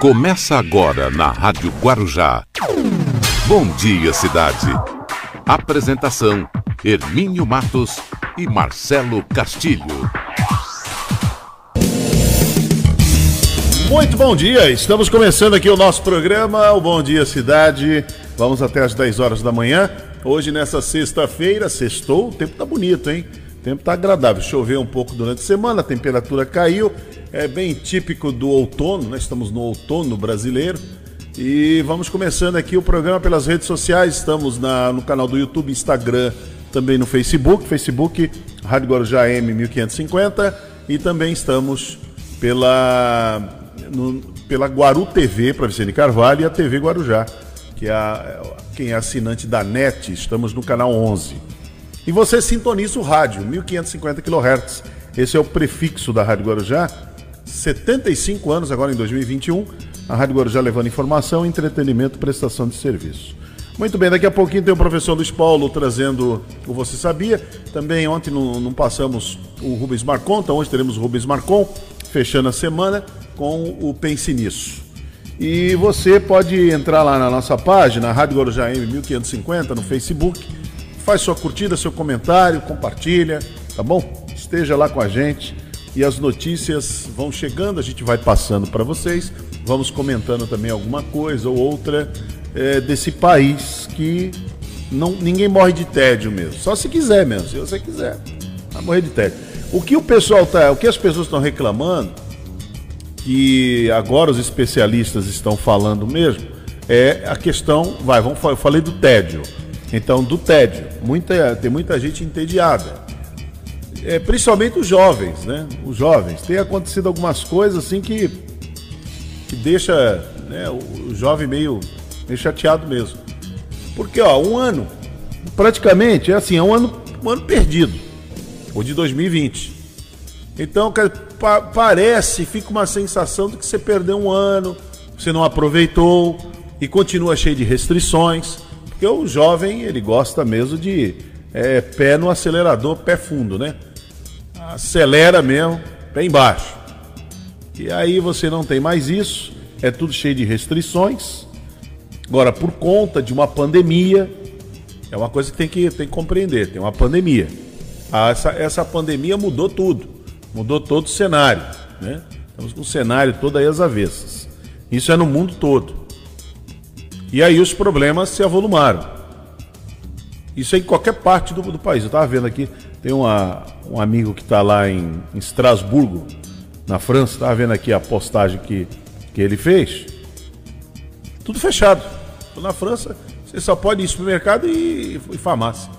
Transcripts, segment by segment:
Começa agora na Rádio Guarujá. Bom dia, cidade. Apresentação: Hermínio Matos e Marcelo Castilho. Muito bom dia, estamos começando aqui o nosso programa, o Bom Dia Cidade. Vamos até às 10 horas da manhã. Hoje, nessa sexta-feira, sextou, o tempo tá bonito, hein? Tempo tá agradável. Choveu um pouco durante a semana, a temperatura caiu. É bem típico do outono, né? estamos no outono brasileiro. E vamos começando aqui o programa pelas redes sociais. Estamos na, no canal do YouTube, Instagram, também no Facebook. Facebook, Rádio Guarujá M 1550. E também estamos pela, no, pela Guaru TV, para Vicente Carvalho, e a TV Guarujá, que é a, quem é assinante da NET. Estamos no canal 11. E você sintoniza o rádio, 1550 kHz. Esse é o prefixo da Rádio Guarujá 75 anos agora em 2021. A Rádio Guarujá levando informação, entretenimento, prestação de serviço. Muito bem, daqui a pouquinho tem o professor Luiz Paulo trazendo o Você Sabia. Também ontem não, não passamos o Rubens Marcon, então hoje teremos o Rubens Marcon, fechando a semana com o Pense Nisso. E você pode entrar lá na nossa página, Rádio Guarujá M 1550, no Facebook, faz sua curtida, seu comentário, compartilha, tá bom? Esteja lá com a gente e as notícias vão chegando, a gente vai passando para vocês, vamos comentando também alguma coisa ou outra é, desse país que não, ninguém morre de tédio mesmo, só se quiser mesmo, se você quiser, vai morrer de tédio. O que o pessoal tá, o que as pessoas estão reclamando, que agora os especialistas estão falando mesmo, é a questão, vai, vamos, eu falei do tédio. Então, do tédio, muita, tem muita gente entediada é, principalmente os jovens, né? Os jovens. Tem acontecido algumas coisas assim que, que deixa né, o, jovem meio, meio chateado mesmo. Porque, ó, um ano, praticamente, é assim, é um ano, um ano perdido. O de 2020. Então, pa parece, fica uma sensação de que você perdeu um ano, você não aproveitou e continua cheio de restrições. Porque o jovem, ele gosta mesmo de é, pé no acelerador, pé fundo, né? acelera mesmo, pé embaixo. E aí você não tem mais isso, é tudo cheio de restrições. Agora, por conta de uma pandemia, é uma coisa que tem que, tem que compreender, tem uma pandemia. Ah, essa, essa pandemia mudou tudo, mudou todo o cenário. Né? Estamos com o cenário todo aí às avessas. Isso é no mundo todo. E aí os problemas se avolumaram. Isso é em qualquer parte do, do país. Eu estava vendo aqui, tem uma, um amigo que está lá em, em Estrasburgo, na França, estava vendo aqui a postagem que, que ele fez. Tudo fechado. Na França, você só pode ir supermercado e, e farmácia.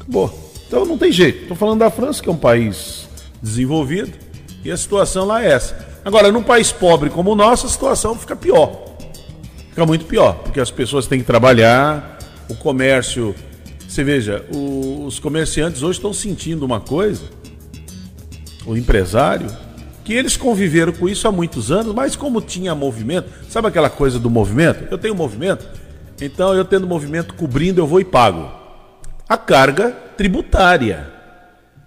Acabou. Então não tem jeito. Estou falando da França, que é um país desenvolvido, e a situação lá é essa. Agora, num país pobre como o nosso, a situação fica pior. Fica muito pior, porque as pessoas têm que trabalhar, o comércio. Você veja, o, os comerciantes hoje estão sentindo uma coisa, o empresário, que eles conviveram com isso há muitos anos, mas como tinha movimento, sabe aquela coisa do movimento? Eu tenho movimento, então eu tendo movimento cobrindo, eu vou e pago. A carga tributária.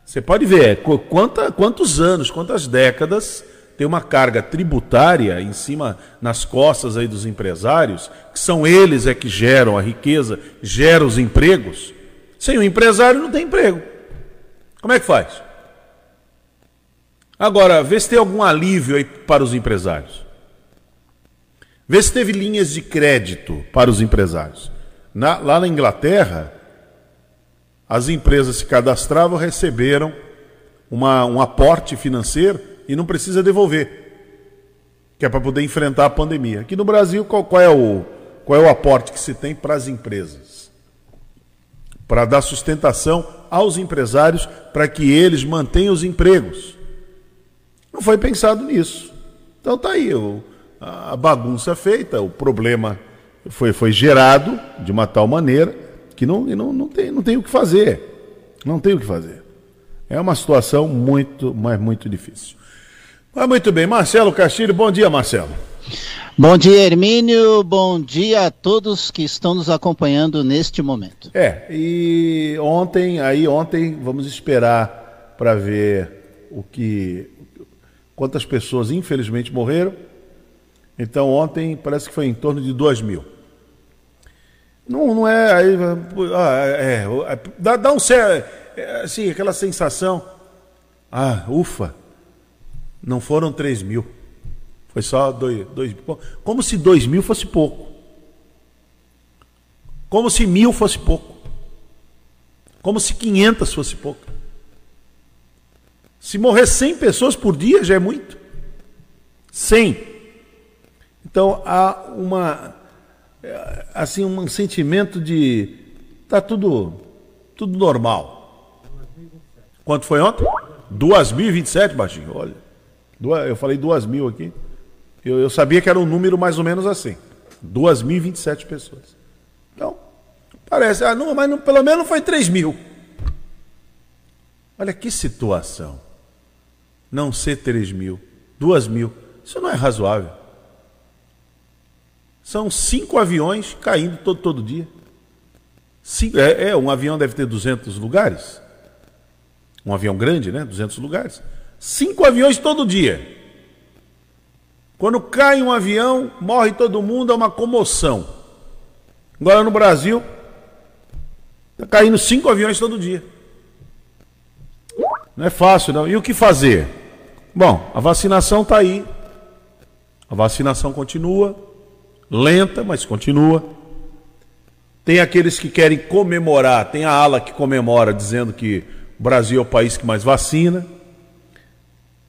Você pode ver quanta, quantos anos, quantas décadas tem uma carga tributária em cima, nas costas aí dos empresários, que são eles é que geram a riqueza, geram os empregos. Sem o empresário não tem emprego. Como é que faz? Agora, vê se tem algum alívio aí para os empresários. Vê se teve linhas de crédito para os empresários. Na, lá na Inglaterra, as empresas se cadastravam, receberam uma, um aporte financeiro e não precisa devolver. Que é para poder enfrentar a pandemia. Aqui no Brasil, qual, qual, é o, qual é o aporte que se tem para as empresas? Para dar sustentação aos empresários para que eles mantenham os empregos. Não foi pensado nisso. Então tá aí o, a bagunça feita, o problema foi, foi gerado de uma tal maneira que não, não, não, tem, não tem o que fazer. Não tem o que fazer. É uma situação muito, mas muito difícil. Ah, muito bem. Marcelo Castilho, bom dia, Marcelo. Bom dia, Hermínio. Bom dia a todos que estão nos acompanhando neste momento. É, e ontem, aí ontem, vamos esperar para ver o que quantas pessoas infelizmente morreram, Então ontem parece que foi em torno de 2 mil. Não, não é. Aí, ah, é, é, dá, dá um certo. É, assim, aquela sensação. Ah, ufa, não foram 3 mil. Foi só 2 dois, Como se 2 mil fosse pouco. Como se mil fosse pouco. Como se 500 fosse pouco. Se morrer 100 pessoas por dia já é muito. 100. Então há uma assim um sentimento de tá tudo tudo normal. Quanto foi ontem? 2027, baixinho. Olha. Eu falei 2000 aqui. Eu, eu sabia que era um número mais ou menos assim. 2027 pessoas. Então, parece, ah, não, mas não, pelo menos foi 3 mil. Olha que situação. Não ser 3 mil, 2 mil. Isso não é razoável. São cinco aviões caindo todo, todo dia. Cinco, é, é, um avião deve ter 200 lugares. Um avião grande, né? 200 lugares. Cinco aviões todo dia. Quando cai um avião, morre todo mundo, é uma comoção. Agora no Brasil, está caindo cinco aviões todo dia. Não é fácil, não. E o que fazer? Bom, a vacinação está aí. A vacinação continua lenta, mas continua. Tem aqueles que querem comemorar, tem a ala que comemora dizendo que o Brasil é o país que mais vacina.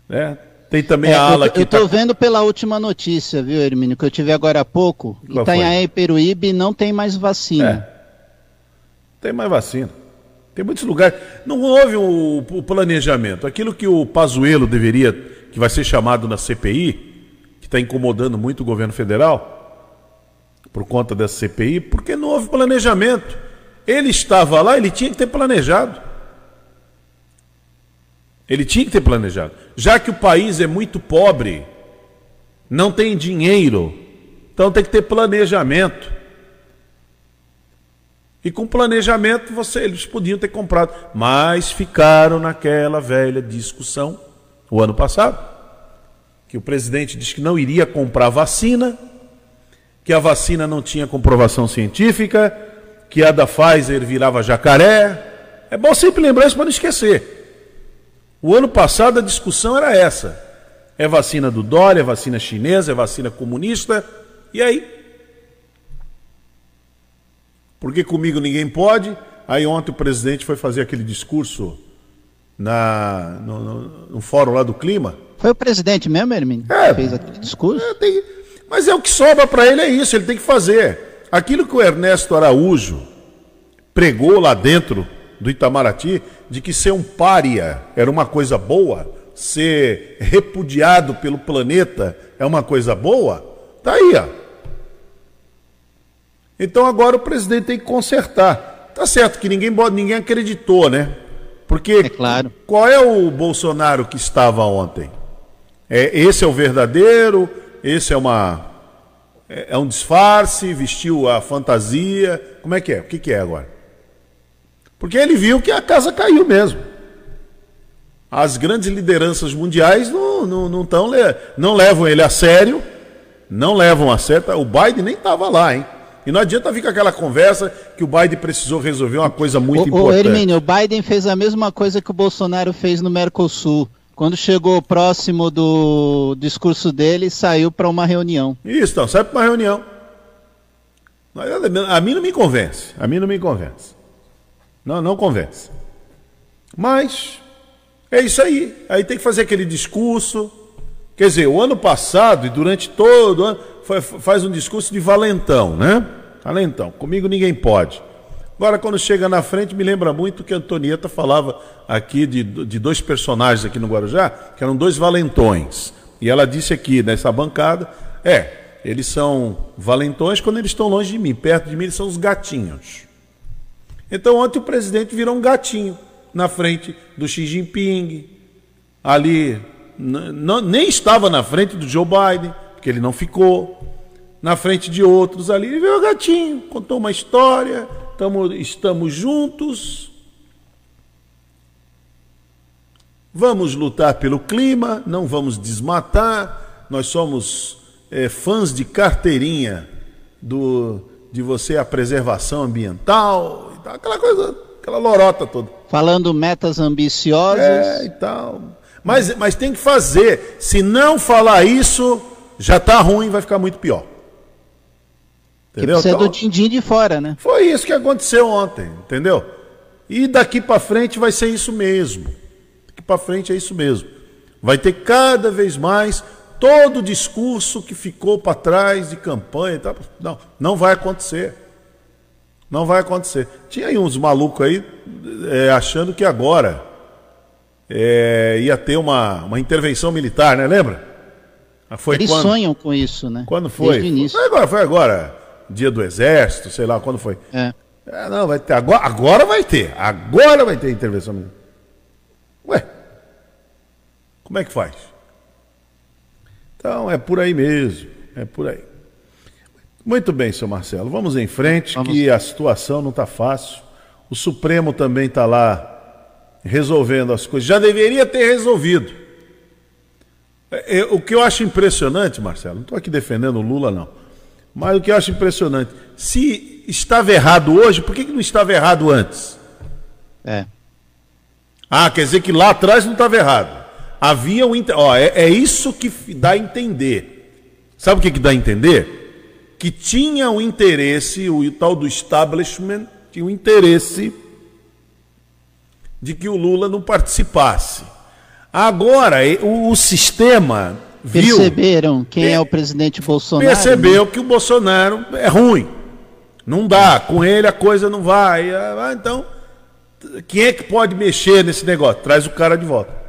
Né? Tem também é, a ala eu, que. Eu estou tá... vendo pela última notícia, viu, Hermínio, que eu tive agora há pouco. Qual Itanhaém e Peruíbe não tem mais vacina. É. Tem mais vacina. Tem muitos lugares. Não houve o, o planejamento. Aquilo que o Pazuello deveria, que vai ser chamado na CPI, que está incomodando muito o governo federal, por conta dessa CPI, porque não houve planejamento. Ele estava lá, ele tinha que ter planejado. Ele tinha que ter planejado. Já que o país é muito pobre, não tem dinheiro, então tem que ter planejamento. E com planejamento você, eles podiam ter comprado, mas ficaram naquela velha discussão o ano passado, que o presidente disse que não iria comprar vacina que a vacina não tinha comprovação científica, que a da Pfizer virava jacaré. É bom sempre lembrar isso para não esquecer. O ano passado a discussão era essa. É vacina do Dória, é vacina chinesa, é vacina comunista. E aí? Porque comigo ninguém pode. Aí ontem o presidente foi fazer aquele discurso na, no, no, no fórum lá do clima. Foi o presidente mesmo, Hermínio? É, fez aquele discurso? É, tem, mas é o que sobra para ele, é isso, ele tem que fazer. Aquilo que o Ernesto Araújo pregou lá dentro do Itamaraty, de que ser um pária era uma coisa boa, ser repudiado pelo planeta é uma coisa boa, tá aí, ó. Então agora o presidente tem que consertar. Tá certo que ninguém, ninguém acreditou, né? Porque é claro. qual é o Bolsonaro que estava ontem? É, esse é o verdadeiro? esse é uma é, é um disfarce, vestiu a fantasia. Como é que é? O que, que é agora? Porque ele viu que a casa caiu mesmo. As grandes lideranças mundiais não, não, não, tão, não levam ele a sério, não levam a sério. O Biden nem estava lá, hein? E não adianta vir com aquela conversa que o Biden precisou resolver uma coisa muito o, importante. O Hermínio, o Biden fez a mesma coisa que o Bolsonaro fez no Mercosul. Quando chegou próximo do discurso dele, saiu para uma reunião. Isso, então, sai para uma reunião. A mim não me convence. A mim não me convence. Não, não convence. Mas é isso aí. Aí tem que fazer aquele discurso. Quer dizer, o ano passado e durante todo o ano faz um discurso de valentão, né? Valentão. Comigo ninguém pode. Agora, quando chega na frente, me lembra muito que a Antonieta falava aqui de, de dois personagens aqui no Guarujá, que eram dois valentões. E ela disse aqui nessa bancada: é, eles são valentões quando eles estão longe de mim, perto de mim, eles são os gatinhos. Então, ontem o presidente virou um gatinho na frente do Xi Jinping, ali, nem estava na frente do Joe Biden, porque ele não ficou, na frente de outros ali, ele virou gatinho, contou uma história Tamo, estamos juntos. Vamos lutar pelo clima, não vamos desmatar. Nós somos é, fãs de carteirinha do, de você a preservação ambiental, tal, aquela coisa, aquela lorota toda. Falando metas ambiciosas. É, e tal. Mas, mas tem que fazer. Se não falar isso, já tá ruim, vai ficar muito pior. Entendeu? Que precisa então, do din-din de fora, né? Foi isso que aconteceu ontem, entendeu? E daqui para frente vai ser isso mesmo. Daqui para frente é isso mesmo. Vai ter cada vez mais todo o discurso que ficou para trás de campanha e tal. Não, não vai acontecer. Não vai acontecer. Tinha aí uns malucos aí é, achando que agora é, ia ter uma, uma intervenção militar, né? Lembra? Foi Eles quando? sonham com isso, né? Quando foi? Foi agora, foi agora, dia do exército, sei lá, quando foi. É. é não, vai ter. Agora, agora vai ter. Agora vai ter intervenção militar. Ué, como é que faz? Então é por aí mesmo, é por aí. Muito bem, seu Marcelo, vamos em frente, vamos. que a situação não está fácil. O Supremo também está lá resolvendo as coisas. Já deveria ter resolvido. É, é, o que eu acho impressionante, Marcelo, não estou aqui defendendo o Lula, não. Mas o que eu acho impressionante, se estava errado hoje, por que, que não estava errado antes? É. Ah, quer dizer que lá atrás não estava errado. Havia um. Ó, é, é isso que dá a entender. Sabe o que, que dá a entender? Que tinha um interesse, o tal do establishment, tinha um interesse de que o Lula não participasse. Agora, o, o sistema viu, perceberam quem é, é o presidente Bolsonaro. Percebeu né? que o Bolsonaro é ruim. Não dá, com ele a coisa não vai. Ah, então, quem é que pode mexer nesse negócio? Traz o cara de volta.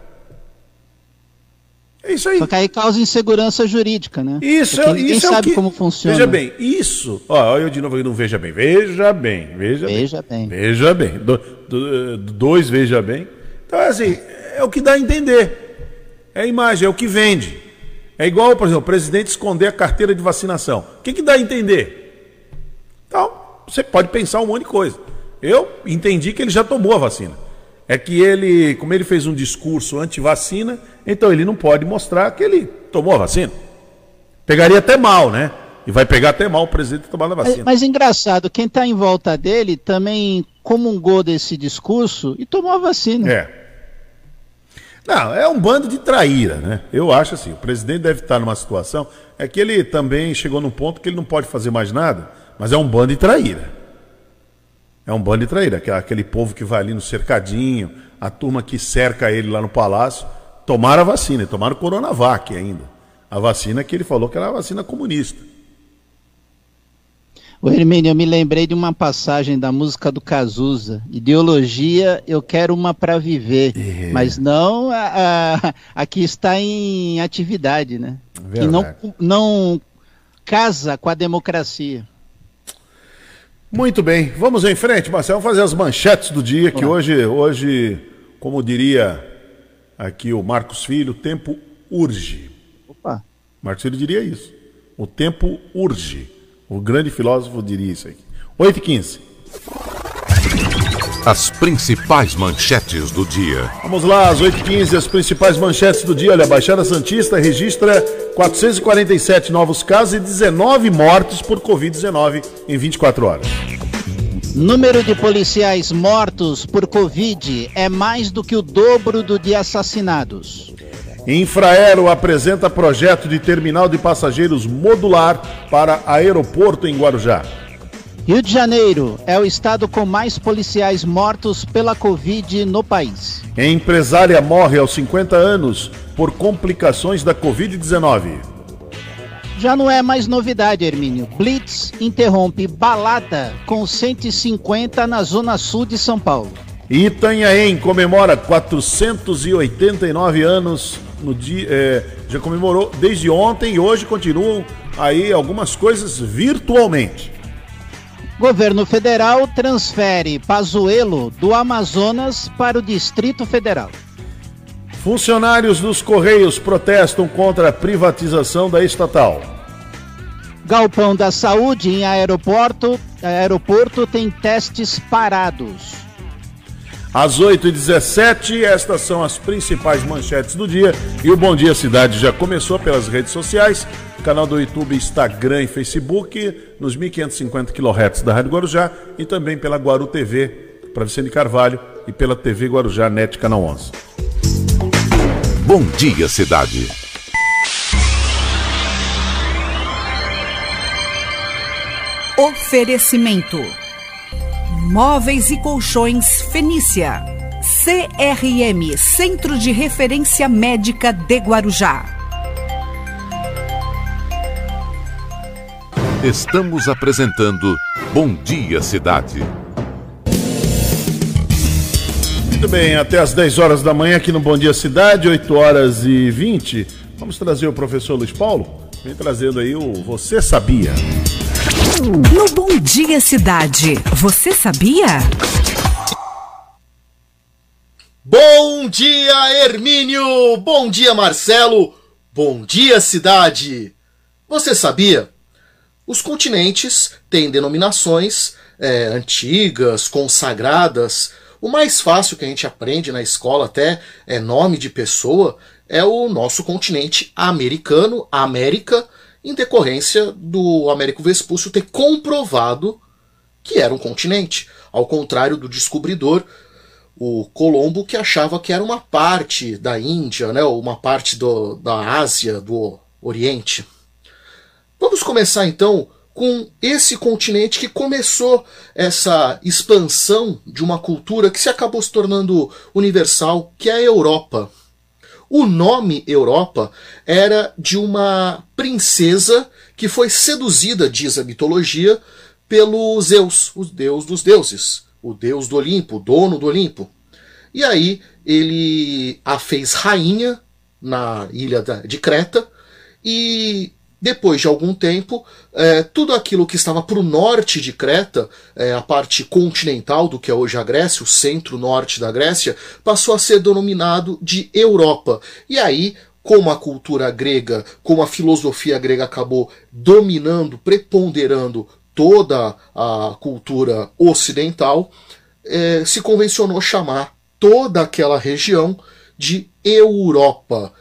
É isso aí. Só que aí causa insegurança jurídica, né? Isso, Porque ninguém isso sabe é que... como funciona. Veja bem, isso. Ó, eu de novo aqui não veja bem. Veja bem, veja, veja bem. bem. Veja bem. Do, do, dois, veja bem. Então, assim, é o que dá a entender. É a imagem, é o que vende. É igual, por exemplo, o presidente esconder a carteira de vacinação. O que, que dá a entender? Então, você pode pensar um monte de coisa. Eu entendi que ele já tomou a vacina é que ele, como ele fez um discurso anti-vacina, então ele não pode mostrar que ele tomou a vacina. Pegaria até mal, né? E vai pegar até mal o presidente tomando a vacina. Mas, mas engraçado, quem está em volta dele também comungou desse discurso e tomou a vacina. É. Não, é um bando de traíra, né? Eu acho assim, o presidente deve estar numa situação, é que ele também chegou num ponto que ele não pode fazer mais nada, mas é um bando de traíra. É um bando de traíra, aquele povo que vai ali no cercadinho, a turma que cerca ele lá no palácio, tomaram a vacina, tomaram o Coronavac ainda. A vacina que ele falou que era a vacina comunista. O Hermínio, eu me lembrei de uma passagem da música do Cazuza. Ideologia, eu quero uma para viver, é. mas não a, a, a, que está em atividade, né? Verdade. Que não, não casa com a democracia. Muito bem, vamos em frente, Marcelo. Vamos fazer as manchetes do dia, que hoje, hoje, como diria aqui o Marcos Filho, o tempo urge. Opa. Marcos Filho diria isso. O tempo urge. O grande filósofo diria isso aqui. 8 e 15 as principais manchetes do dia. Vamos lá, às 8h15, as principais manchetes do dia. Olha, a Baixada Santista registra 447 novos casos e 19 mortes por Covid-19 em 24 horas. Número de policiais mortos por Covid é mais do que o dobro do de assassinados. Infraero apresenta projeto de terminal de passageiros modular para aeroporto em Guarujá. Rio de Janeiro é o estado com mais policiais mortos pela Covid no país. Empresária morre aos 50 anos por complicações da Covid-19. Já não é mais novidade, Hermínio. Blitz interrompe balada com 150 na zona sul de São Paulo. Itanhaém comemora 489 anos no dia, é, já comemorou desde ontem e hoje continuam aí algumas coisas virtualmente. Governo federal transfere Pazuello do Amazonas para o Distrito Federal. Funcionários dos Correios protestam contra a privatização da estatal. Galpão da Saúde em aeroporto, aeroporto tem testes parados. Às 8h17, estas são as principais manchetes do dia. E o Bom Dia Cidade já começou pelas redes sociais, canal do YouTube, Instagram e Facebook, nos 1550 kHz da Rádio Guarujá e também pela Guaru TV, para Vicente Carvalho e pela TV Guarujá Net Canal 11. Bom Dia Cidade. Oferecimento Móveis e Colchões Fenícia. CRM Centro de Referência Médica de Guarujá. Estamos apresentando Bom Dia Cidade. Muito bem, até às 10 horas da manhã aqui no Bom Dia Cidade, 8 horas e 20. Vamos trazer o professor Luiz Paulo? Vem trazendo aí o Você Sabia. No Bom Dia Cidade, você sabia? Bom dia, Hermínio! Bom dia, Marcelo! Bom dia, cidade! Você sabia? Os continentes têm denominações é, antigas, consagradas. O mais fácil que a gente aprende na escola, até é nome de pessoa, é o nosso continente americano, América em decorrência do Américo Vespúcio ter comprovado que era um continente, ao contrário do descobridor, o Colombo, que achava que era uma parte da Índia, né, uma parte do, da Ásia, do Oriente. Vamos começar então com esse continente que começou essa expansão de uma cultura que se acabou se tornando universal, que é a Europa. O nome Europa era de uma princesa que foi seduzida, diz a mitologia, pelo Zeus, o deus dos deuses, o deus do Olimpo, o dono do Olimpo. E aí ele a fez rainha na ilha de Creta e depois de algum tempo, é, tudo aquilo que estava para o norte de Creta, é, a parte continental do que é hoje a Grécia, o centro-norte da Grécia, passou a ser denominado de Europa. E aí, como a cultura grega, como a filosofia grega acabou dominando, preponderando toda a cultura ocidental, é, se convencionou chamar toda aquela região de Europa.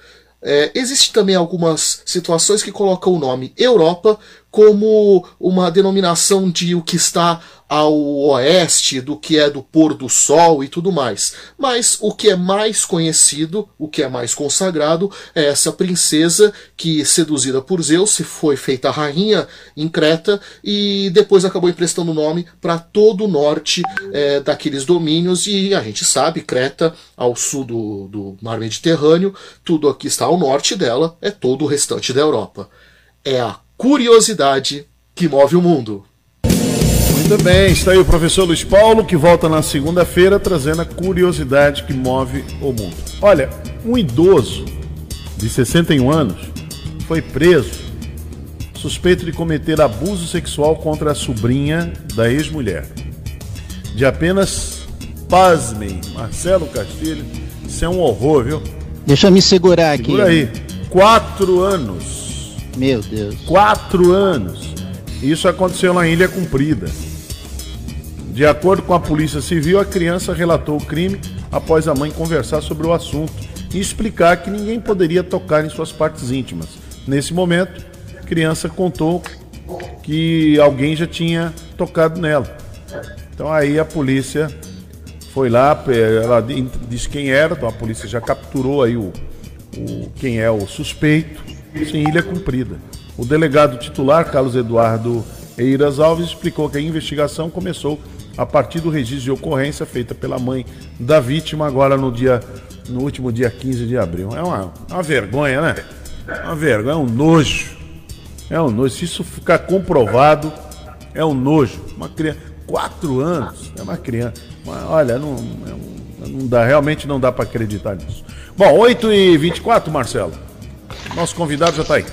É, Existem também algumas situações que colocam o nome Europa como uma denominação de o que está ao oeste, do que é do pôr do sol e tudo mais. Mas o que é mais conhecido, o que é mais consagrado, é essa princesa que, seduzida por Zeus, se foi feita rainha em Creta e depois acabou emprestando o nome para todo o norte é, daqueles domínios. E a gente sabe, Creta, ao sul do, do Mar Mediterrâneo, tudo aqui está ao norte dela, é todo o restante da Europa. É a curiosidade que move o mundo. Muito bem, está aí o professor Luiz Paulo, que volta na segunda-feira trazendo a curiosidade que move o mundo. Olha, um idoso de 61 anos foi preso suspeito de cometer abuso sexual contra a sobrinha da ex-mulher. De apenas, pasmem, Marcelo Castilho, isso é um horror, viu? Deixa eu me segurar aqui. Segura aí, quatro anos meu Deus. Quatro anos. Isso aconteceu na Ilha Cumprida. De acordo com a Polícia Civil, a criança relatou o crime após a mãe conversar sobre o assunto e explicar que ninguém poderia tocar em suas partes íntimas. Nesse momento, a criança contou que alguém já tinha tocado nela. Então aí a polícia foi lá, ela disse quem era, então a polícia já capturou aí o, o quem é o suspeito sem ilha cumprida. O delegado titular, Carlos Eduardo Eiras Alves, explicou que a investigação começou a partir do registro de ocorrência feita pela mãe da vítima agora no dia no último dia 15 de abril. É uma, uma vergonha, né? É uma vergonha, é um nojo. É um nojo. Se isso ficar comprovado, é um nojo. Uma criança, quatro anos, é uma criança. Olha, não, é não dá, realmente não dá para acreditar nisso. Bom, 8 e 24 Marcelo. Nosso convidado já está aí.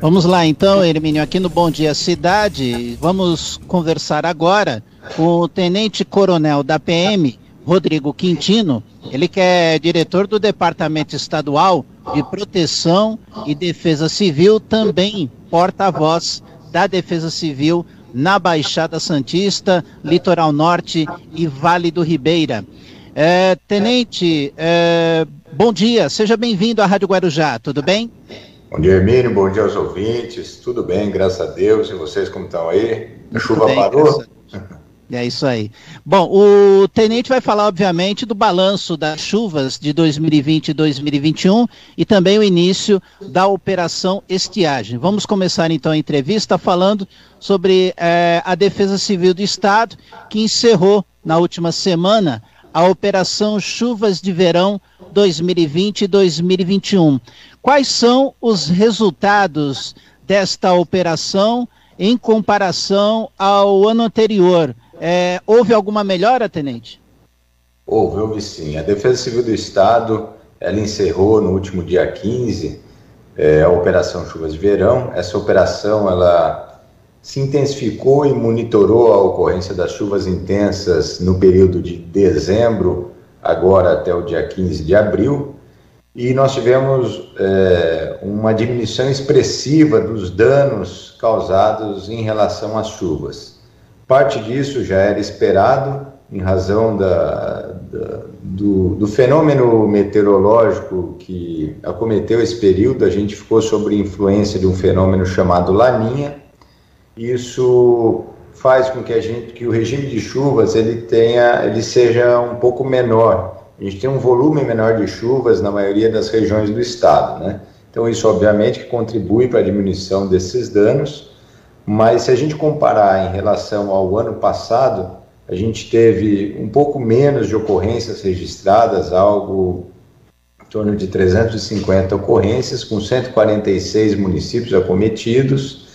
Vamos lá então, Hermínio, aqui no Bom Dia Cidade. Vamos conversar agora com o Tenente Coronel da PM, Rodrigo Quintino. Ele que é diretor do Departamento Estadual de Proteção e Defesa Civil, também porta-voz da Defesa Civil na Baixada Santista, Litoral Norte e Vale do Ribeira. É, tenente, é, bom dia, seja bem-vindo à Rádio Guarujá, tudo bem? Bom dia, Hermínio, bom dia aos ouvintes, tudo bem, graças a Deus, e vocês como estão aí? A chuva bem, parou? É isso aí. Bom, o tenente vai falar, obviamente, do balanço das chuvas de 2020 e 2021 e também o início da operação estiagem. Vamos começar então a entrevista falando sobre é, a Defesa Civil do Estado, que encerrou na última semana a Operação Chuvas de Verão 2020 e 2021. Quais são os resultados desta operação em comparação ao ano anterior? É, houve alguma melhora, tenente? Houve, houve sim. A Defesa Civil do Estado, ela encerrou no último dia 15 é, a Operação Chuvas de Verão. Essa operação, ela se intensificou e monitorou a ocorrência das chuvas intensas no período de dezembro, agora até o dia 15 de abril, e nós tivemos é, uma diminuição expressiva dos danos causados em relação às chuvas. Parte disso já era esperado em razão da, da, do, do, fenômeno meteorológico que acometeu esse período. A gente ficou sob influência de um fenômeno chamado Laninha. Isso faz com que a gente, que o regime de chuvas ele tenha, ele seja um pouco menor. A gente tem um volume menor de chuvas na maioria das regiões do estado, né? Então isso obviamente contribui para a diminuição desses danos mas se a gente comparar em relação ao ano passado, a gente teve um pouco menos de ocorrências registradas, algo em torno de 350 ocorrências, com 146 municípios acometidos.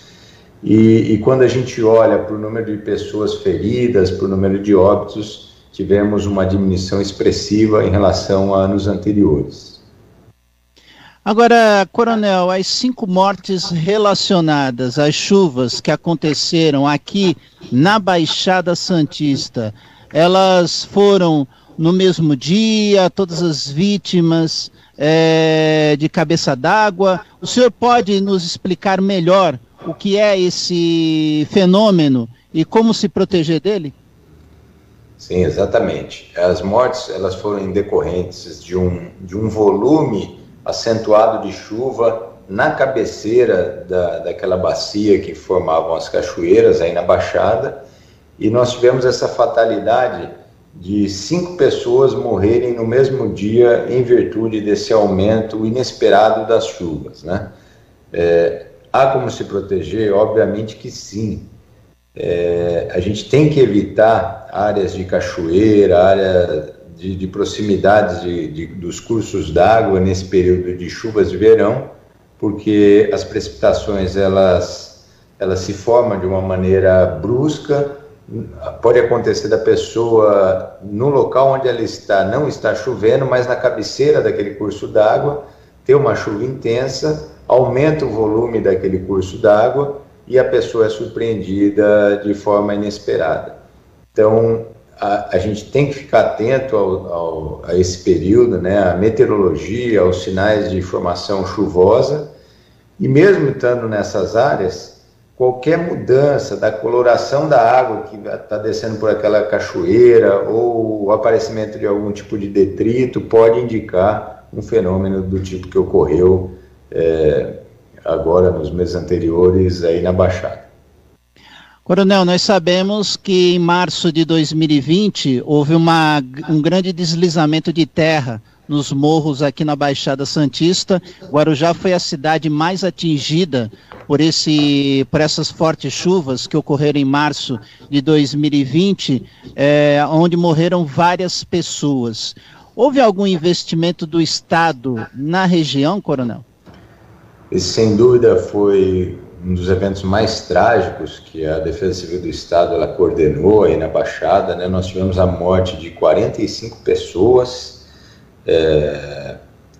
E, e quando a gente olha para o número de pessoas feridas, para o número de óbitos, tivemos uma diminuição expressiva em relação a anos anteriores. Agora, Coronel, as cinco mortes relacionadas às chuvas que aconteceram aqui na Baixada Santista, elas foram no mesmo dia, todas as vítimas é, de cabeça d'água. O senhor pode nos explicar melhor o que é esse fenômeno e como se proteger dele? Sim, exatamente. As mortes elas foram decorrentes de um, de um volume acentuado de chuva na cabeceira da, daquela bacia que formavam as cachoeiras aí na Baixada, e nós tivemos essa fatalidade de cinco pessoas morrerem no mesmo dia em virtude desse aumento inesperado das chuvas, né? É, há como se proteger? Obviamente que sim. É, a gente tem que evitar áreas de cachoeira, área de, de proximidades de, de, dos cursos d'água nesse período de chuvas de verão, porque as precipitações elas, elas se formam de uma maneira brusca. Pode acontecer da pessoa no local onde ela está não está chovendo, mas na cabeceira daquele curso d'água ter uma chuva intensa, aumenta o volume daquele curso d'água e a pessoa é surpreendida de forma inesperada. Então, a, a, gente tem que ficar atento ao, ao, a esse período, né, a meteorologia, aos sinais de formação chuvosa, e mesmo estando nessas áreas, qualquer mudança da coloração da água que está descendo por aquela cachoeira ou o aparecimento de algum tipo de detrito pode indicar um fenômeno do tipo que ocorreu é, agora nos meses anteriores aí na Baixada. Coronel, nós sabemos que em março de 2020 houve uma, um grande deslizamento de terra nos morros aqui na Baixada Santista. Guarujá foi a cidade mais atingida por, esse, por essas fortes chuvas que ocorreram em março de 2020, é, onde morreram várias pessoas. Houve algum investimento do Estado na região, Coronel? Esse, sem dúvida, foi um dos eventos mais trágicos que a Defesa Civil do Estado ela coordenou aí na Baixada, né? Nós tivemos a morte de 45 pessoas é,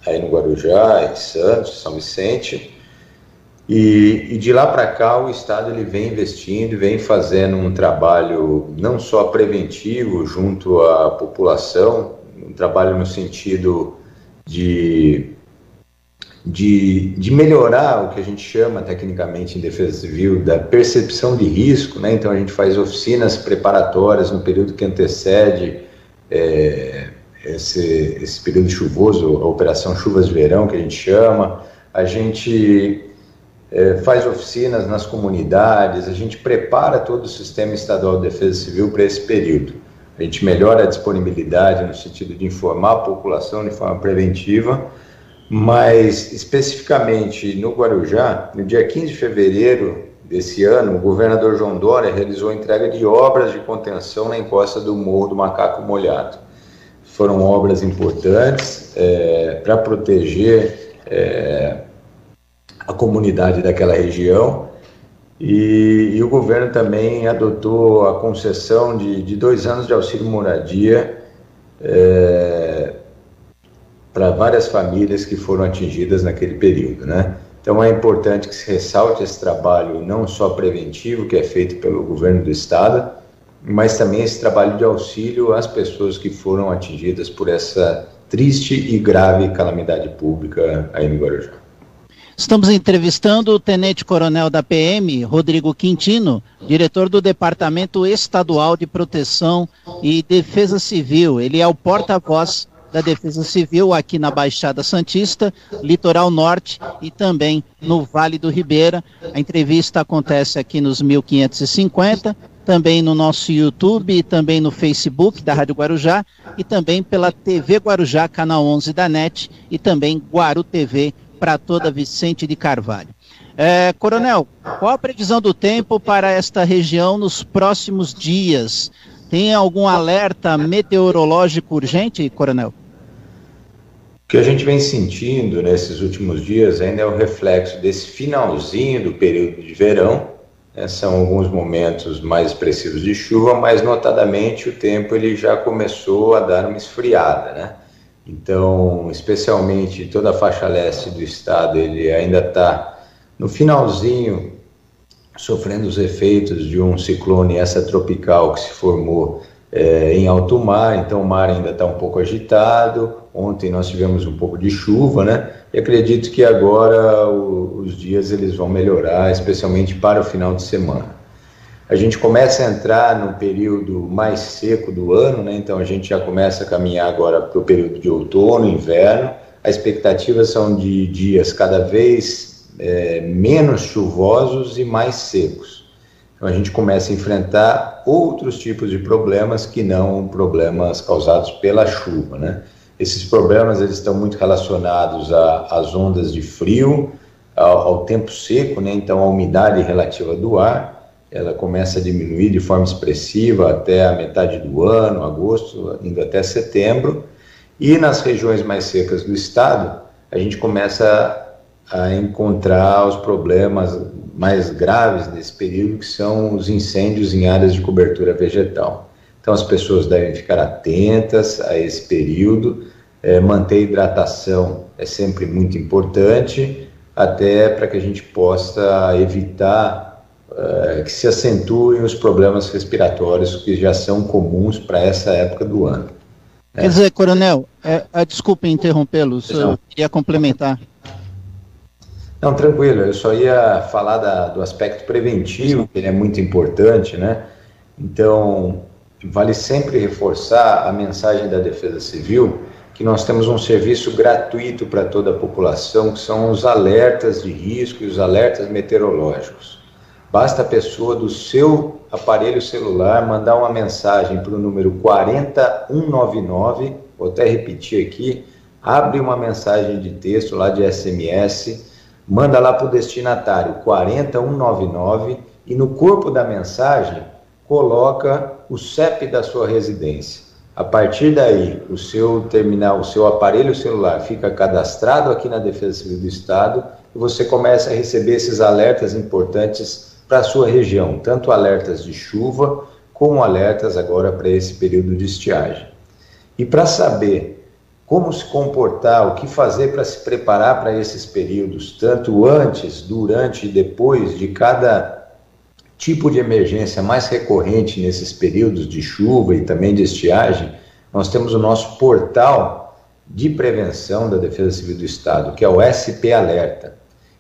aí no Guarujá, em Santos, São Vicente. E, e de lá para cá o Estado ele vem investindo, vem fazendo um trabalho não só preventivo junto à população, um trabalho no sentido de de, de melhorar o que a gente chama tecnicamente em defesa civil da percepção de risco, né? Então a gente faz oficinas preparatórias no período que antecede é, esse, esse período chuvoso, a Operação Chuvas de Verão, que a gente chama. A gente é, faz oficinas nas comunidades, a gente prepara todo o sistema estadual de defesa civil para esse período. A gente melhora a disponibilidade no sentido de informar a população de forma preventiva, mas especificamente no Guarujá, no dia 15 de fevereiro desse ano, o governador João Dória realizou a entrega de obras de contenção na encosta do Morro do Macaco Molhado. Foram obras importantes é, para proteger é, a comunidade daquela região. E, e, o governo também adotou a concessão de, de dois anos de auxílio moradia é, para várias famílias que foram atingidas naquele período, né? Então é importante que se ressalte esse trabalho não só preventivo que é feito pelo governo do estado, mas também esse trabalho de auxílio às pessoas que foram atingidas por essa triste e grave calamidade pública aí no Guarujá. Estamos entrevistando o tenente-coronel da PM, Rodrigo Quintino, diretor do Departamento Estadual de Proteção e Defesa Civil. Ele é o porta-voz da Defesa Civil aqui na Baixada Santista, Litoral Norte e também no Vale do Ribeira. A entrevista acontece aqui nos 1550, também no nosso YouTube também no Facebook da Rádio Guarujá e também pela TV Guarujá, canal 11 da NET e também Guaru TV para toda Vicente de Carvalho. É, coronel, qual a previsão do tempo para esta região nos próximos dias? Tem algum alerta meteorológico urgente, coronel? Que a gente vem sentindo nesses últimos dias ainda é o reflexo desse finalzinho do período de verão. Né? São alguns momentos mais expressivos de chuva, mas notadamente o tempo ele já começou a dar uma esfriada, né? Então, especialmente toda a faixa leste do estado, ele ainda está no finalzinho sofrendo os efeitos de um ciclone essa tropical que se formou é, em alto mar, então o mar ainda está um pouco agitado. Ontem nós tivemos um pouco de chuva, né? E acredito que agora os dias eles vão melhorar, especialmente para o final de semana a gente começa a entrar no período mais seco do ano, né? então a gente já começa a caminhar agora para o período de outono, inverno. A expectativa são de dias cada vez é, menos chuvosos e mais secos. Então a gente começa a enfrentar outros tipos de problemas que não problemas causados pela chuva, né? Esses problemas eles estão muito relacionados às ondas de frio, ao, ao tempo seco, né? Então a umidade relativa do ar ela começa a diminuir de forma expressiva até a metade do ano, agosto, indo até setembro, e nas regiões mais secas do estado, a gente começa a encontrar os problemas mais graves nesse período, que são os incêndios em áreas de cobertura vegetal. Então, as pessoas devem ficar atentas a esse período, é, manter a hidratação é sempre muito importante, até para que a gente possa evitar eh, que se acentuem os problemas respiratórios que já são comuns para essa época do ano. Quer dizer, coronel, é, é, desculpe interrompê-lo, eu queria complementar. Não, tranquilo, eu só ia falar da, do aspecto preventivo, que ele é muito importante, né? Então, vale sempre reforçar a mensagem da Defesa Civil que nós temos um serviço gratuito para toda a população, que são os alertas de risco e os alertas meteorológicos. Basta a pessoa do seu aparelho celular mandar uma mensagem para o número 40199, vou até repetir aqui, abre uma mensagem de texto lá de SMS, manda lá para o destinatário 40199 e no corpo da mensagem coloca o CEP da sua residência. A partir daí, o seu terminal, o seu aparelho celular fica cadastrado aqui na Defesa Civil do Estado e você começa a receber esses alertas importantes para a sua região, tanto alertas de chuva como alertas agora para esse período de estiagem. E para saber como se comportar, o que fazer para se preparar para esses períodos, tanto antes, durante e depois de cada tipo de emergência mais recorrente nesses períodos de chuva e também de estiagem, nós temos o nosso portal de prevenção da Defesa Civil do Estado, que é o SP Alerta.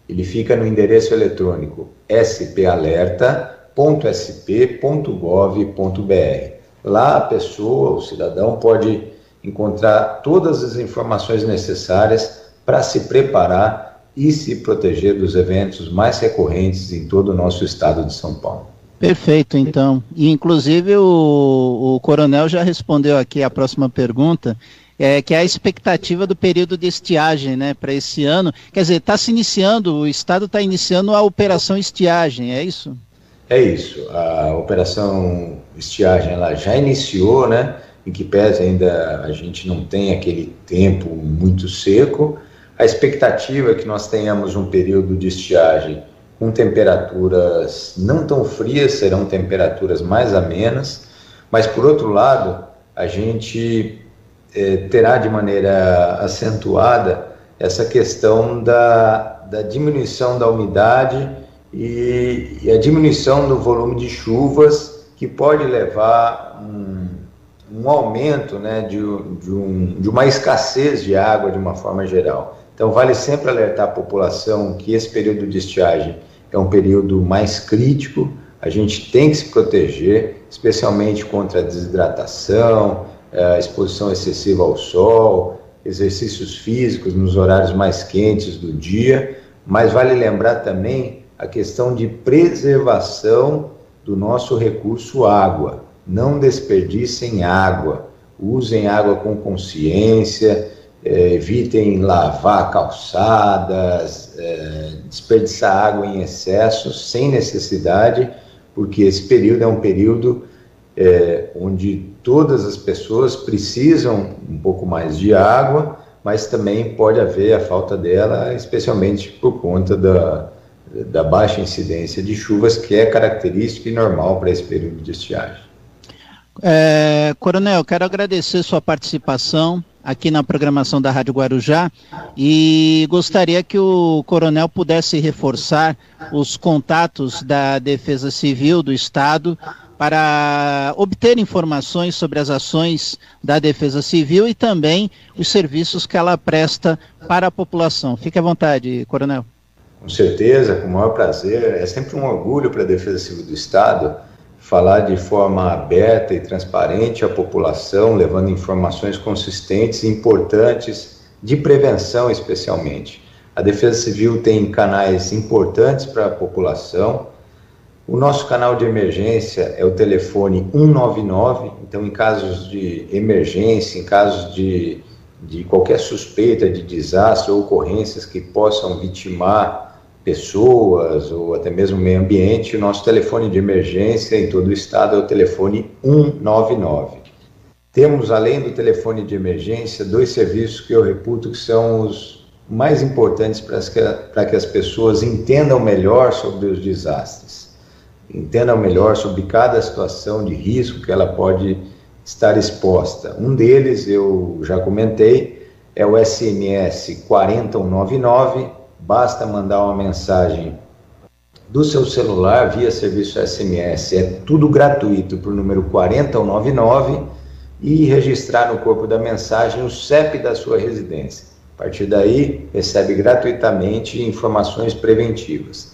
Ele fica no endereço eletrônico spalerta.sp.gov.br. Lá a pessoa, o cidadão, pode encontrar todas as informações necessárias para se preparar e se proteger dos eventos mais recorrentes em todo o nosso estado de São Paulo. Perfeito, então. E inclusive o, o coronel já respondeu aqui a próxima pergunta, é, que é a expectativa do período de estiagem, né, para esse ano. Quer dizer, está se iniciando, o Estado está iniciando a operação estiagem, é isso? É isso. A operação estiagem ela já iniciou, né? Em que pese ainda a gente não tem aquele tempo muito seco. A expectativa é que nós tenhamos um período de estiagem com temperaturas não tão frias, serão temperaturas mais amenas, mas por outro lado, a gente é, terá de maneira acentuada essa questão da, da diminuição da umidade e, e, a diminuição do volume de chuvas, que pode levar um, um aumento né, de, de, um, de uma escassez de água de uma forma geral. Então, vale sempre alertar a população que esse período de estiagem é um período mais crítico, a gente tem que se proteger, especialmente contra a desidratação, a exposição excessiva ao sol, exercícios físicos nos horários mais quentes do dia, mas vale lembrar também a questão de preservação do nosso recurso água. Não desperdicem água, usem água com consciência, é, evitem lavar calçadas, é, desperdiçar água em excesso sem necessidade, porque esse período é um período é, onde todas as pessoas precisam um pouco mais de água, mas também pode haver a falta dela, especialmente por conta da, da baixa incidência de chuvas, que é característica e normal para esse período de estiagem. É, Coronel, quero agradecer sua participação aqui na programação da Rádio Guarujá e gostaria que o coronel pudesse reforçar os contatos da Defesa Civil do Estado para obter informações sobre as ações da Defesa Civil e também os serviços que ela presta para a população. Fique à vontade, coronel. Com certeza, com o maior prazer. É sempre um orgulho para a Defesa Civil do Estado falar de forma aberta e transparente à população, levando informações consistentes e importantes de prevenção, especialmente. A Defesa Civil tem canais importantes para a população. O nosso canal de emergência é o telefone 199, então, em casos de emergência, em casos de, de qualquer suspeita de desastre ou ocorrências que possam vitimar pessoas ou até mesmo meio ambiente, o nosso telefone de emergência em todo o estado é o telefone 199. Temos, além do telefone de emergência, dois serviços que eu reputo que são os mais importantes para que, para que as pessoas entendam melhor sobre os desastres, entendam melhor sobre cada situação de risco que ela pode estar exposta. Um deles, eu já comentei, é o SMS 4199 basta mandar uma mensagem do seu celular via serviço SMS. É tudo gratuito por número 4099 e registrar no corpo da mensagem o CEP da sua residência. A partir daí, recebe gratuitamente informações preventivas.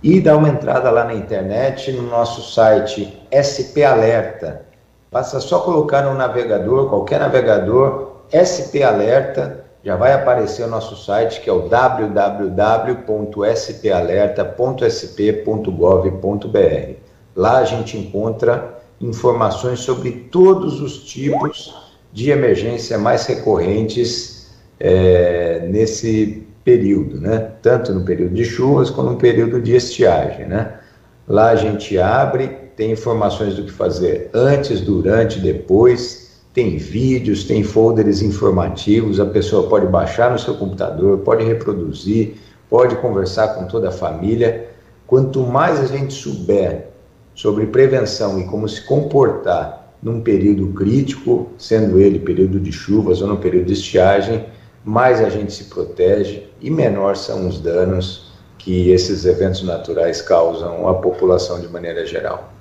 E dá uma entrada lá na internet no nosso site SP Alerta. Basta só colocar no navegador, qualquer navegador, SP Alerta já vai aparecer o nosso site que é o www.spalerta.sp.gov.br. Lá a gente encontra informações sobre todos os tipos de emergência mais recorrentes é, nesse período, né? tanto no período de chuvas como no período de estiagem. Né? Lá a gente abre, tem informações do que fazer antes, durante, depois, tem vídeos, tem folders informativos, a pessoa pode baixar no seu computador, pode reproduzir, pode conversar com toda a família. Quanto mais a gente souber sobre prevenção e como se comportar num período crítico, sendo ele período de chuvas ou no período de estiagem, mais a gente se protege e menor são os danos que esses eventos naturais causam à população de maneira geral.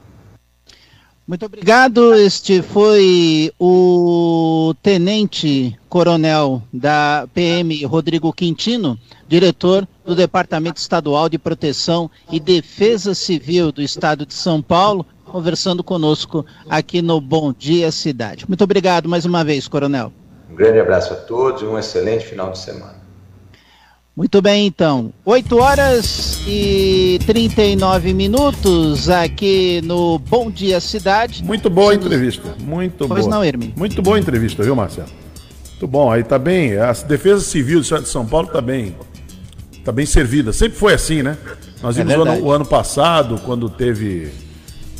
Muito obrigado. Este foi o Tenente Coronel da PM, Rodrigo Quintino, diretor do Departamento Estadual de Proteção e Defesa Civil do Estado de São Paulo, conversando conosco aqui no Bom Dia Cidade. Muito obrigado mais uma vez, Coronel. Um grande abraço a todos e um excelente final de semana. Muito bem, então. 8 horas e 39 minutos aqui no Bom Dia Cidade. Muito boa a entrevista. Muito pois boa. Não, Hermin. Muito boa a entrevista, viu, Marcelo? Muito bom. Aí tá bem. A Defesa Civil do Estado de São Paulo tá bem. Tá bem servida. Sempre foi assim, né? Nós vimos é o, ano, o ano passado, quando teve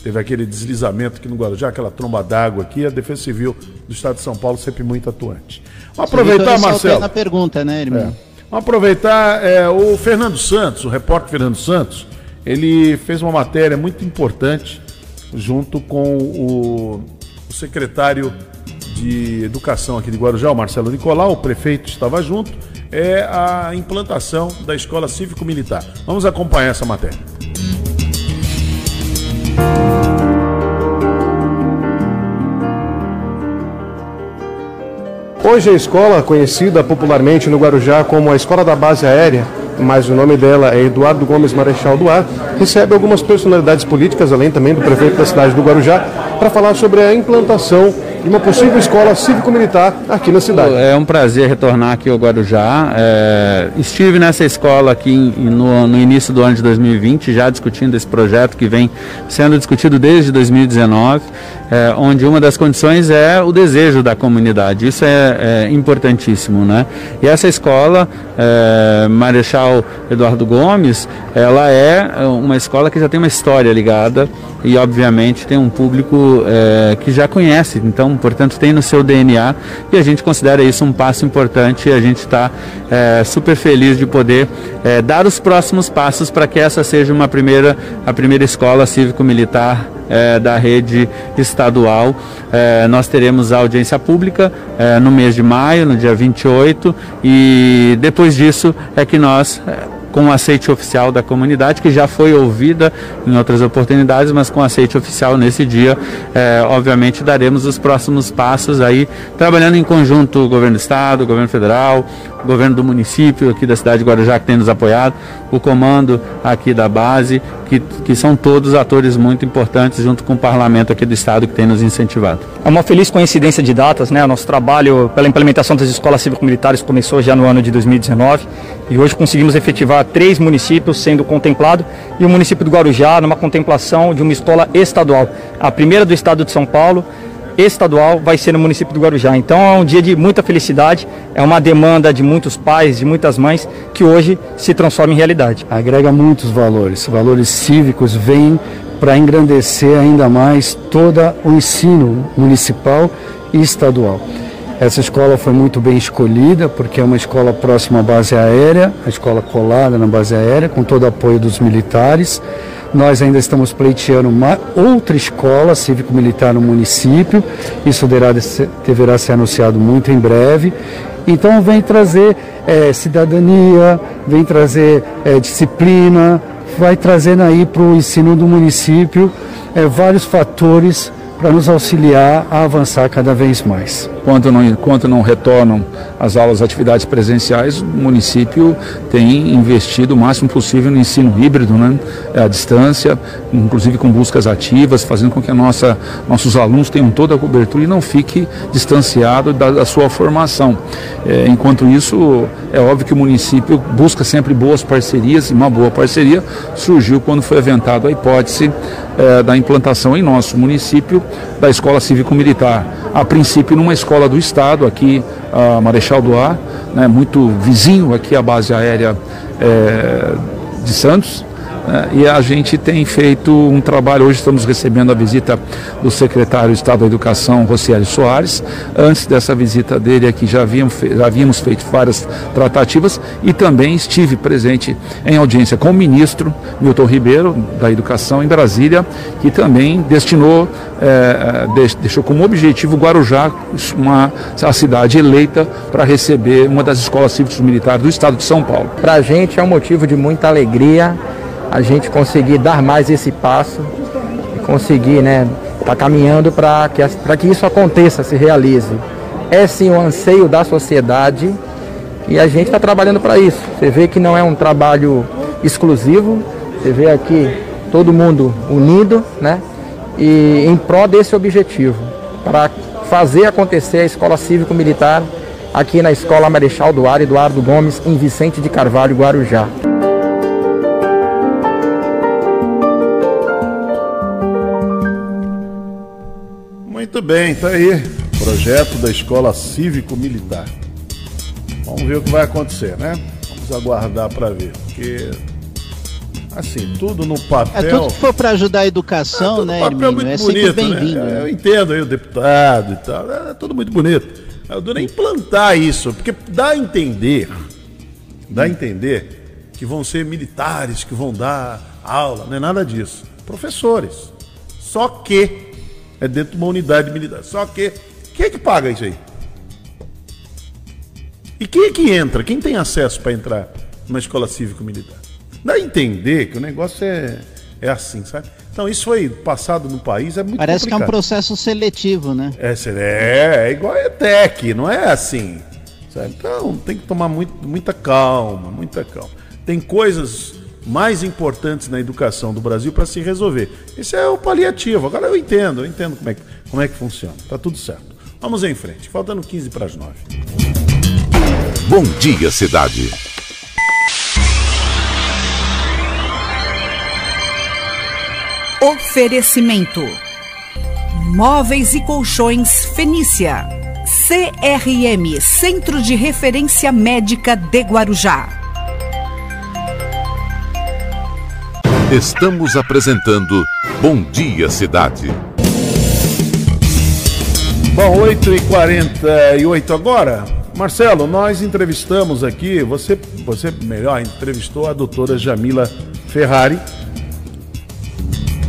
teve aquele deslizamento aqui no Guarujá, aquela tromba d'água aqui, a Defesa Civil do Estado de São Paulo sempre muito atuante. Vamos aproveitar, Marcelo. na pergunta, né, irmão? É. Vamos aproveitar é, o Fernando Santos, o repórter Fernando Santos, ele fez uma matéria muito importante junto com o, o secretário de Educação aqui de Guarujá, o Marcelo Nicolau, o prefeito estava junto, é a implantação da Escola Cívico-Militar. Vamos acompanhar essa matéria. Hoje a escola, conhecida popularmente no Guarujá como a Escola da Base Aérea, mas o nome dela é Eduardo Gomes Marechal do Ar, recebe algumas personalidades políticas, além também do prefeito da cidade do Guarujá, para falar sobre a implantação de uma possível escola cívico-militar aqui na cidade. É um prazer retornar aqui ao Guarujá. É, estive nessa escola aqui no, no, início do ano de 2020, já discutindo esse projeto que vem sendo discutido desde 2019, é, onde uma das condições é o desejo da comunidade. Isso é, é importantíssimo, né? E essa escola, é, Marechal Eduardo Gomes, ela é uma escola que já tem uma história ligada e, obviamente, tem um público é, que já conhece. Então, portanto tem no seu DNA e a gente considera isso um passo importante e a gente está é, super feliz de poder é, dar os próximos passos para que essa seja uma primeira, a primeira escola cívico-militar é, da rede estadual. É, nós teremos a audiência pública é, no mês de maio, no dia 28, e depois disso é que nós com aceite oficial da comunidade, que já foi ouvida em outras oportunidades, mas com aceite oficial nesse dia, é, obviamente daremos os próximos passos aí, trabalhando em conjunto o governo do estado, o governo federal, o governo do município aqui da cidade de Guarujá que tem nos apoiado, o comando aqui da base, que, que são todos atores muito importantes junto com o parlamento aqui do estado que tem nos incentivado. É uma feliz coincidência de datas, né? O nosso trabalho pela implementação das escolas cívico-militares começou já no ano de 2019 e hoje conseguimos efetivar três municípios sendo contemplado e o município do Guarujá numa contemplação de uma escola estadual, a primeira do estado de São Paulo estadual vai ser no município do Guarujá. Então é um dia de muita felicidade, é uma demanda de muitos pais, de muitas mães, que hoje se transforma em realidade. Agrega muitos valores, valores cívicos, vêm para engrandecer ainda mais todo o ensino municipal e estadual. Essa escola foi muito bem escolhida porque é uma escola próxima à base aérea, a escola colada na base aérea, com todo o apoio dos militares. Nós ainda estamos pleiteando uma outra escola cívico-militar no município. Isso deverá, ser anunciado muito em breve. Então vem trazer é, cidadania, vem trazer é, disciplina, vai trazendo aí para o ensino do município é, vários fatores para nos auxiliar a avançar cada vez mais. Enquanto não, enquanto não retornam as aulas, atividades presenciais, o município tem investido o máximo possível no ensino híbrido, né? à distância, inclusive com buscas ativas, fazendo com que a nossa, nossos alunos tenham toda a cobertura e não fique distanciado da, da sua formação. É, enquanto isso, é óbvio que o município busca sempre boas parcerias e uma boa parceria surgiu quando foi aventada a hipótese é, da implantação em nosso município da Escola Cívico-Militar. A princípio numa escola do Estado, aqui a Marechal do Ar, né, muito vizinho aqui à base aérea é, de Santos? E a gente tem feito um trabalho, hoje estamos recebendo a visita do secretário de Estado da Educação, Rocieli Soares. Antes dessa visita dele aqui já havíamos, já havíamos feito várias tratativas e também estive presente em audiência com o ministro Milton Ribeiro, da Educação em Brasília, que também destinou, é, deixou como objetivo Guarujá, uma, a cidade eleita para receber uma das escolas cívicas militares do estado de São Paulo. Para a gente é um motivo de muita alegria a gente conseguir dar mais esse passo e conseguir, né, tá caminhando para que, que isso aconteça, se realize. É sim o anseio da sociedade e a gente está trabalhando para isso. Você vê que não é um trabalho exclusivo, você vê aqui todo mundo unido, né? E em prol desse objetivo, para fazer acontecer a escola cívico-militar aqui na Escola Marechal Duar Eduardo Gomes, em Vicente de Carvalho, Guarujá. Muito bem, tá aí. Projeto da Escola Cívico-Militar. Vamos ver o que vai acontecer, né? Vamos aguardar para ver, porque assim, tudo no papel. É tudo que for para ajudar a educação, é, né, papel Hermínio? É sempre né? bem-vindo. Né? Eu entendo aí o deputado e tal, é tudo muito bonito. Eu dou nem implantar isso, porque dá a entender, dá a entender que vão ser militares que vão dar aula, não é nada disso. Professores. Só que é dentro de uma unidade militar. Só que quem é que paga isso aí? E quem é que entra? Quem tem acesso para entrar numa escola cívico-militar? Dá a entender que o negócio é, é assim, sabe? Então, isso foi passado no país, é muito Parece complicado. que é um processo seletivo, né? É, é, é igual a ETEC, não é assim. Sabe? Então, tem que tomar muito, muita calma, muita calma. Tem coisas mais importantes na educação do Brasil para se resolver. Esse é o paliativo. Agora eu entendo, eu entendo como é que, como é que funciona. Tá tudo certo. Vamos em frente. Faltando 15 para as 9. Bom dia, cidade. Oferecimento: Móveis e Colchões Fenícia. CRM Centro de Referência Médica de Guarujá. Estamos apresentando Bom Dia Cidade. Bom, 8h48 agora. Marcelo, nós entrevistamos aqui, você, você melhor, entrevistou a doutora Jamila Ferrari,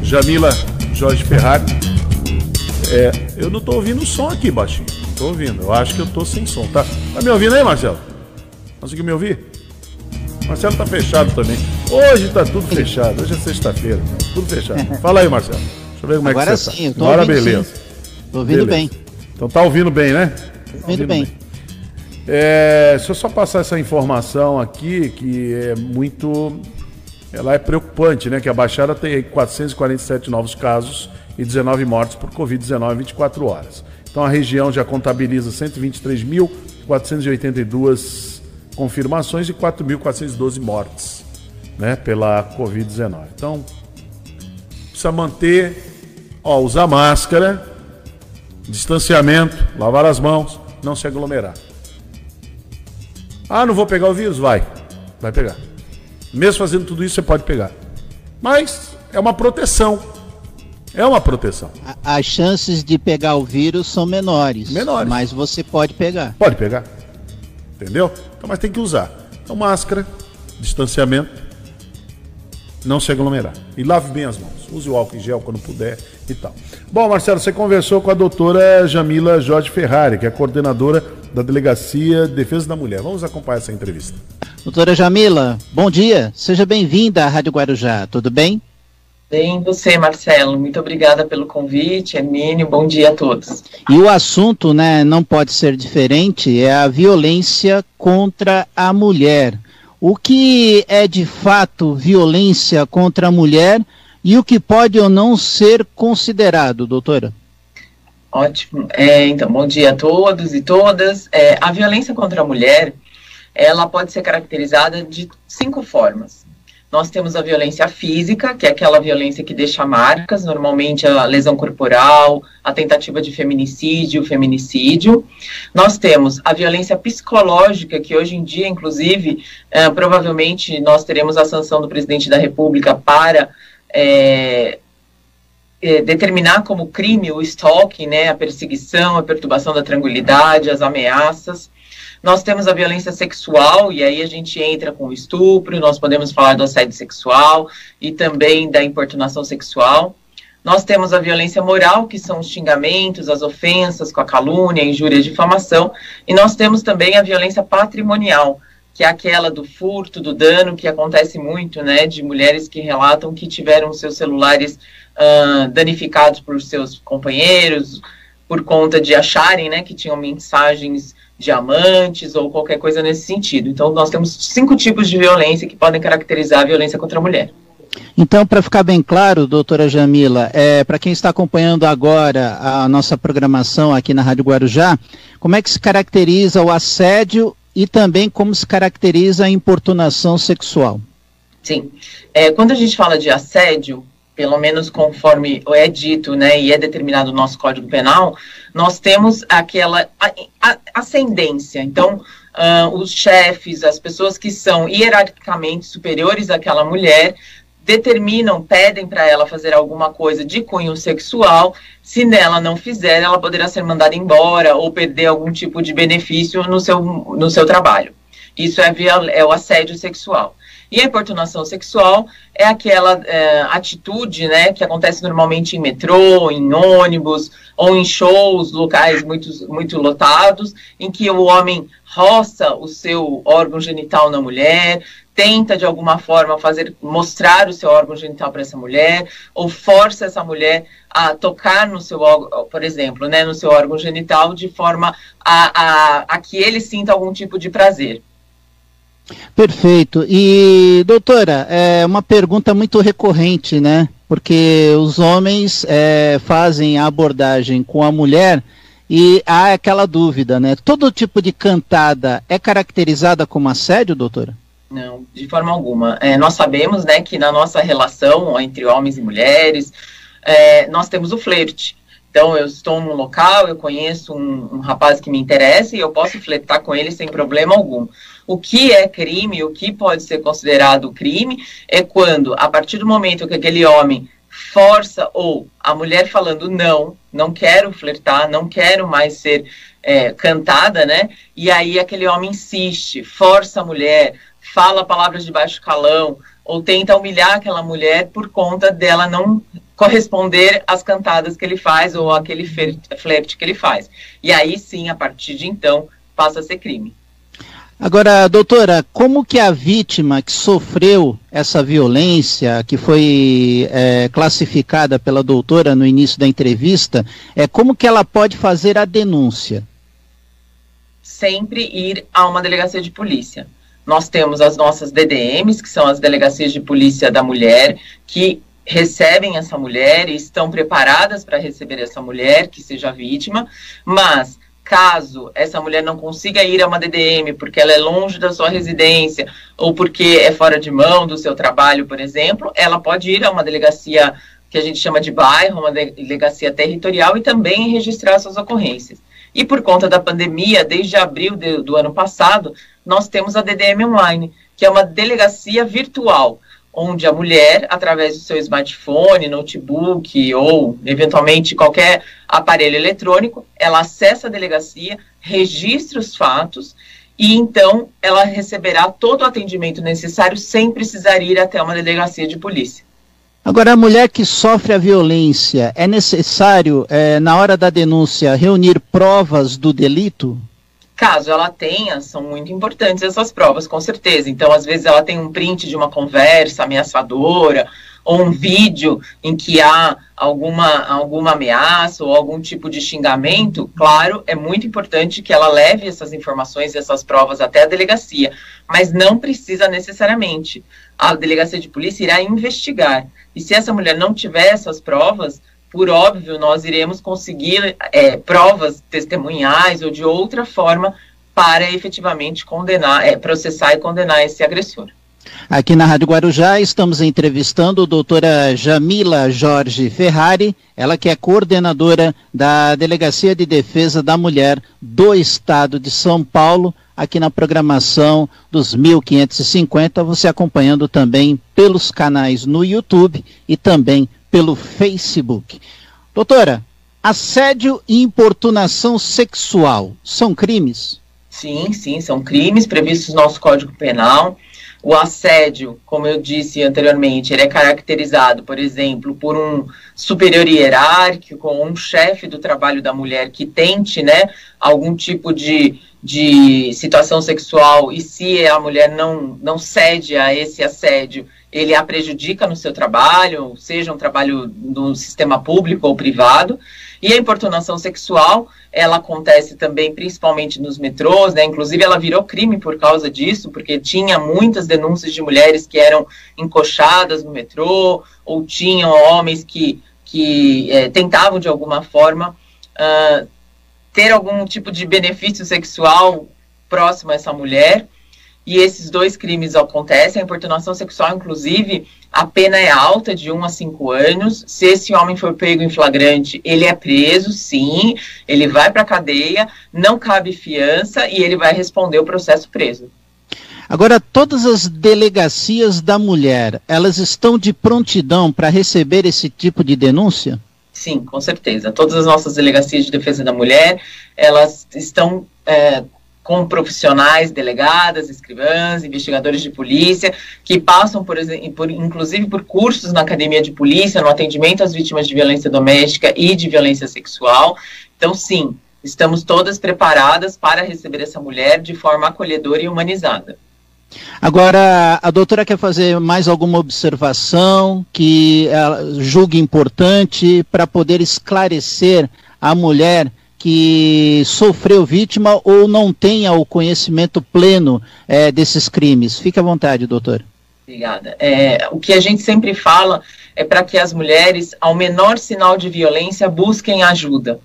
Jamila Jorge Ferrari. É, eu não estou ouvindo o som aqui, baixinho. Estou ouvindo. Eu acho que eu estou sem som, tá? Tá me ouvindo aí, Marcelo? Conseguiu me ouvir? Marcelo tá fechado também. Hoje tá tudo fechado. Hoje é sexta-feira. Tudo fechado. Fala aí, Marcelo. Deixa eu ver como Agora é que você sim, tá. Agora beleza. Tô ouvindo beleza. bem. Então tá ouvindo bem, né? Tô ouvindo, bem. bem. É, deixa eu só passar essa informação aqui que é muito ela é preocupante, né? Que a Baixada tem 447 novos casos e 19 mortes por Covid-19 em 24 horas. Então a região já contabiliza 123.482 confirmações e 4.412 mortes né, pela Covid-19. Então, precisa manter, ó, usar máscara, distanciamento, lavar as mãos, não se aglomerar. Ah, não vou pegar o vírus? Vai, vai pegar. Mesmo fazendo tudo isso, você pode pegar. Mas é uma proteção. É uma proteção. As chances de pegar o vírus são menores. Menores. Mas você pode pegar. Pode pegar. Entendeu? Então, mas tem que usar. Então, máscara, distanciamento, não se aglomerar. E lave bem as mãos. Use o álcool em gel quando puder e tal. Bom, Marcelo, você conversou com a doutora Jamila Jorge Ferrari, que é coordenadora da Delegacia de Defesa da Mulher. Vamos acompanhar essa entrevista. Doutora Jamila, bom dia. Seja bem-vinda à Rádio Guarujá. Tudo bem? Bem, você, Marcelo. Muito obrigada pelo convite, Hermínio. Bom dia a todos. E o assunto, né, não pode ser diferente, é a violência contra a mulher. O que é de fato violência contra a mulher e o que pode ou não ser considerado, doutora? Ótimo. É, então, bom dia a todos e todas. É, a violência contra a mulher, ela pode ser caracterizada de cinco formas. Nós temos a violência física, que é aquela violência que deixa marcas, normalmente a lesão corporal, a tentativa de feminicídio, feminicídio. Nós temos a violência psicológica, que hoje em dia, inclusive, é, provavelmente nós teremos a sanção do presidente da República para é, é, determinar como crime o stalking, né, a perseguição, a perturbação da tranquilidade, as ameaças. Nós temos a violência sexual, e aí a gente entra com o estupro, nós podemos falar do assédio sexual e também da importunação sexual. Nós temos a violência moral, que são os xingamentos, as ofensas com a calúnia, injúria, difamação, e nós temos também a violência patrimonial, que é aquela do furto, do dano, que acontece muito, né, de mulheres que relatam que tiveram seus celulares uh, danificados por seus companheiros, por conta de acharem né, que tinham mensagens diamantes ou qualquer coisa nesse sentido. Então, nós temos cinco tipos de violência que podem caracterizar a violência contra a mulher. Então, para ficar bem claro, doutora Jamila, é, para quem está acompanhando agora a nossa programação aqui na Rádio Guarujá, como é que se caracteriza o assédio e também como se caracteriza a importunação sexual? Sim. É, quando a gente fala de assédio, pelo menos conforme é dito, né, e é determinado no nosso Código Penal, nós temos aquela ascendência. Então, uh, os chefes, as pessoas que são hierarquicamente superiores àquela mulher, determinam, pedem para ela fazer alguma coisa de cunho sexual. Se nela não fizer, ela poderá ser mandada embora ou perder algum tipo de benefício no seu, no seu trabalho. Isso é, via, é o assédio sexual. E a importunação sexual é aquela é, atitude né, que acontece normalmente em metrô, em ônibus ou em shows, locais muito, muito lotados, em que o homem roça o seu órgão genital na mulher, tenta de alguma forma fazer mostrar o seu órgão genital para essa mulher ou força essa mulher a tocar no seu por exemplo, né, no seu órgão genital de forma a, a, a que ele sinta algum tipo de prazer. Perfeito. E, doutora, é uma pergunta muito recorrente, né? Porque os homens é, fazem a abordagem com a mulher e há aquela dúvida, né? Todo tipo de cantada é caracterizada como assédio, doutora? Não, de forma alguma. É, nós sabemos, né, que na nossa relação entre homens e mulheres, é, nós temos o flerte. Então, eu estou num local, eu conheço um, um, rapaz que me interessa e eu posso flertar com ele sem problema algum. O que é crime, o que pode ser considerado crime, é quando, a partir do momento que aquele homem força ou a mulher falando não, não quero flertar, não quero mais ser é, cantada, né? E aí aquele homem insiste, força a mulher, fala palavras de baixo calão ou tenta humilhar aquela mulher por conta dela não corresponder às cantadas que ele faz ou aquele flerte que ele faz. E aí sim, a partir de então, passa a ser crime. Agora, doutora, como que a vítima que sofreu essa violência, que foi é, classificada pela doutora no início da entrevista, é como que ela pode fazer a denúncia? Sempre ir a uma delegacia de polícia. Nós temos as nossas DDMs, que são as Delegacias de Polícia da Mulher, que recebem essa mulher e estão preparadas para receber essa mulher que seja vítima, mas caso essa mulher não consiga ir a uma DDM porque ela é longe da sua residência ou porque é fora de mão do seu trabalho, por exemplo, ela pode ir a uma delegacia que a gente chama de bairro, uma delegacia territorial e também registrar suas ocorrências. E por conta da pandemia, desde abril de, do ano passado, nós temos a DDM Online, que é uma delegacia virtual, onde a mulher, através do seu smartphone, notebook ou eventualmente qualquer aparelho eletrônico, ela acessa a delegacia, registra os fatos e então ela receberá todo o atendimento necessário sem precisar ir até uma delegacia de polícia. Agora, a mulher que sofre a violência, é necessário, é, na hora da denúncia, reunir provas do delito? Caso ela tenha, são muito importantes essas provas, com certeza. Então, às vezes, ela tem um print de uma conversa ameaçadora, ou um vídeo em que há alguma, alguma ameaça ou algum tipo de xingamento, claro, é muito importante que ela leve essas informações essas provas até a delegacia, mas não precisa necessariamente. A delegacia de polícia irá investigar. E se essa mulher não tiver essas provas, por óbvio, nós iremos conseguir é, provas testemunhais ou de outra forma para efetivamente condenar, é, processar e condenar esse agressor. Aqui na Rádio Guarujá estamos entrevistando a doutora Jamila Jorge Ferrari, ela que é coordenadora da Delegacia de Defesa da Mulher do Estado de São Paulo, aqui na programação dos 1550, você acompanhando também pelos canais no YouTube e também pelo Facebook. Doutora, assédio e importunação sexual são crimes? Sim, sim, são crimes previstos no nosso Código Penal. O assédio, como eu disse anteriormente, ele é caracterizado, por exemplo, por um superior hierárquico um chefe do trabalho da mulher que tente, né, algum tipo de, de situação sexual e se a mulher não, não cede a esse assédio, ele a prejudica no seu trabalho, seja um trabalho no sistema público ou privado. E a importunação sexual, ela acontece também principalmente nos metrôs, né? Inclusive ela virou crime por causa disso, porque tinha muitas denúncias de mulheres que eram encoxadas no metrô, ou tinham homens que, que é, tentavam de alguma forma uh, ter algum tipo de benefício sexual próximo a essa mulher e esses dois crimes acontecem. A importunação sexual, inclusive, a pena é alta, de 1 a 5 anos. Se esse homem for pego em flagrante, ele é preso, sim, ele vai para a cadeia, não cabe fiança e ele vai responder o processo preso. Agora, todas as delegacias da mulher, elas estão de prontidão para receber esse tipo de denúncia? Sim, com certeza. Todas as nossas delegacias de defesa da mulher, elas estão é, com profissionais, delegadas, escrivãs, investigadores de polícia, que passam, por, por, inclusive, por cursos na academia de polícia, no atendimento às vítimas de violência doméstica e de violência sexual. Então, sim, estamos todas preparadas para receber essa mulher de forma acolhedora e humanizada. Agora, a doutora quer fazer mais alguma observação que julgue importante para poder esclarecer a mulher que sofreu vítima ou não tenha o conhecimento pleno é, desses crimes. Fique à vontade, doutor. Obrigada. É, o que a gente sempre fala é para que as mulheres, ao menor sinal de violência, busquem ajuda.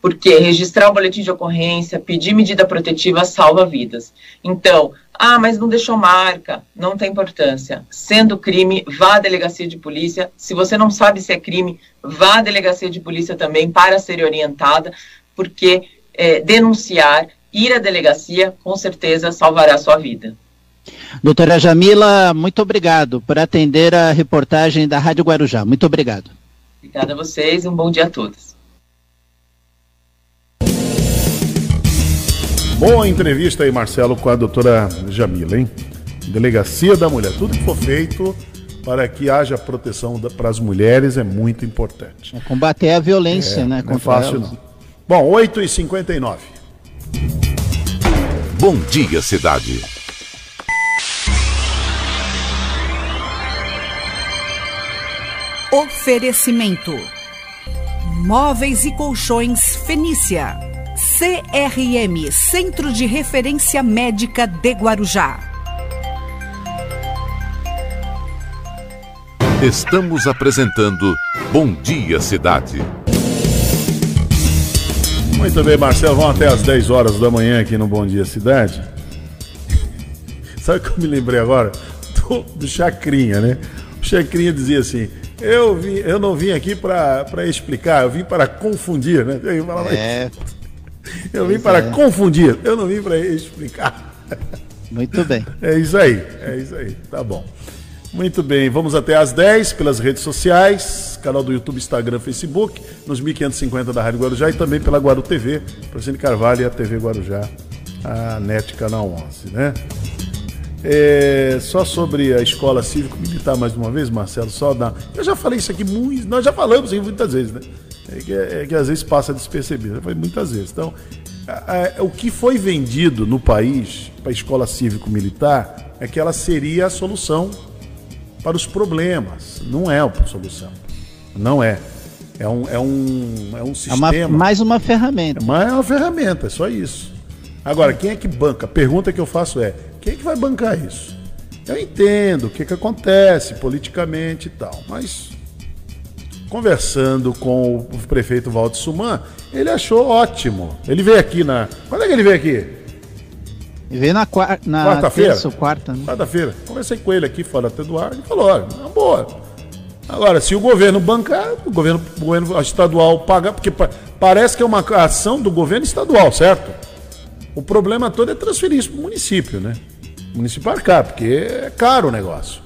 Porque registrar o boletim de ocorrência, pedir medida protetiva salva vidas. Então, ah, mas não deixou marca, não tem importância. Sendo crime, vá à delegacia de polícia. Se você não sabe se é crime, vá à delegacia de polícia também para ser orientada, porque é, denunciar, ir à delegacia, com certeza salvará a sua vida. Doutora Jamila, muito obrigado por atender a reportagem da Rádio Guarujá. Muito obrigado. Obrigada a vocês e um bom dia a todos. Boa entrevista aí, Marcelo, com a doutora Jamila, hein? Delegacia da Mulher. Tudo que for feito para que haja proteção para as mulheres é muito importante. É combater a violência, é, né? Não é fácil, elas. não. Bom, 8h59. Bom dia, cidade. Oferecimento: Móveis e Colchões Fenícia. CRM Centro de Referência Médica de Guarujá. Estamos apresentando Bom Dia Cidade. Muito bem, Marcelo, vamos até às 10 horas da manhã aqui no Bom Dia Cidade. Sabe o que eu me lembrei agora? Do, do Chacrinha, né? O Chacrinha dizia assim: eu, vim, eu não vim aqui para explicar, eu vim para confundir, né? Eu, falava, é. eu vim para é. confundir, eu não vim para explicar. Muito bem. É isso aí, é isso aí, tá bom. Muito bem, vamos até às 10 pelas redes sociais, canal do YouTube, Instagram, Facebook, nos 1550 da Rádio Guarujá e também pela Guaru TV, Francine Carvalho e a TV Guarujá, a NET Canal 11, né? É, só sobre a escola cívico-militar mais uma vez, Marcelo, só dá. Eu já falei isso aqui muito, nós já falamos isso muitas vezes, né? É que, é que às vezes passa despercebido, já muitas vezes. Então, a, a, o que foi vendido no país para a escola cívico-militar é que ela seria a solução para os problemas. Não é a solução. Não é. É um, é um, é um sistema. É uma, mais uma ferramenta. É mais uma ferramenta, é só isso. Agora, quem é que banca? A pergunta que eu faço é: quem é que vai bancar isso? Eu entendo o que, que acontece politicamente e tal, mas conversando com o prefeito Walter Suman, ele achou ótimo. Ele veio aqui na. Quando é que ele veio aqui? E veio na, na quarta-feira. quarta, né? Quarta-feira. Conversei com ele aqui fora até do ar e falou: olha, é boa. Agora, se o governo bancar, o governo, o governo estadual pagar, porque parece que é uma ação do governo estadual, certo? O problema todo é transferir isso para o município, né? O município arcar, porque é caro o negócio.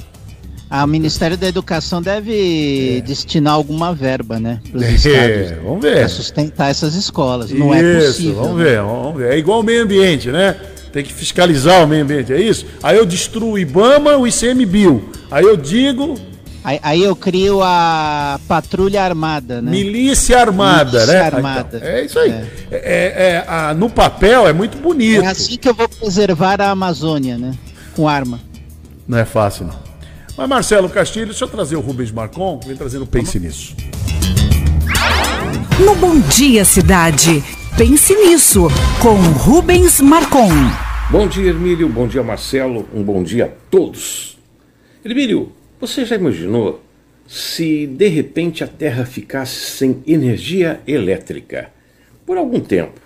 Ah, o Ministério da Educação deve é. destinar alguma verba, né? Para os é, estados. Vamos ver. Para sustentar essas escolas. Não é isso, é possível. Vamos né? ver, vamos ver. É igual o meio ambiente, né? Tem que fiscalizar o meio ambiente, é isso? Aí eu destruo o IBAMA, o ICMBio. Aí eu digo. Aí, aí, eu crio a patrulha armada, né? Milícia armada, Milícia né? Armada. Então, é isso aí. É. É, é, é, a, no papel é muito bonito. É assim que eu vou preservar a Amazônia, né? Com arma. Não é fácil, não. Mas Marcelo Castilho, deixa eu trazer o Rubens Marcon, vem trazendo Pense Nisso. No Bom Dia Cidade, pense nisso, com Rubens Marcon. Bom dia, Hermílio. Bom dia, Marcelo. Um bom dia a todos. Hermílio, você já imaginou se de repente a Terra ficasse sem energia elétrica por algum tempo?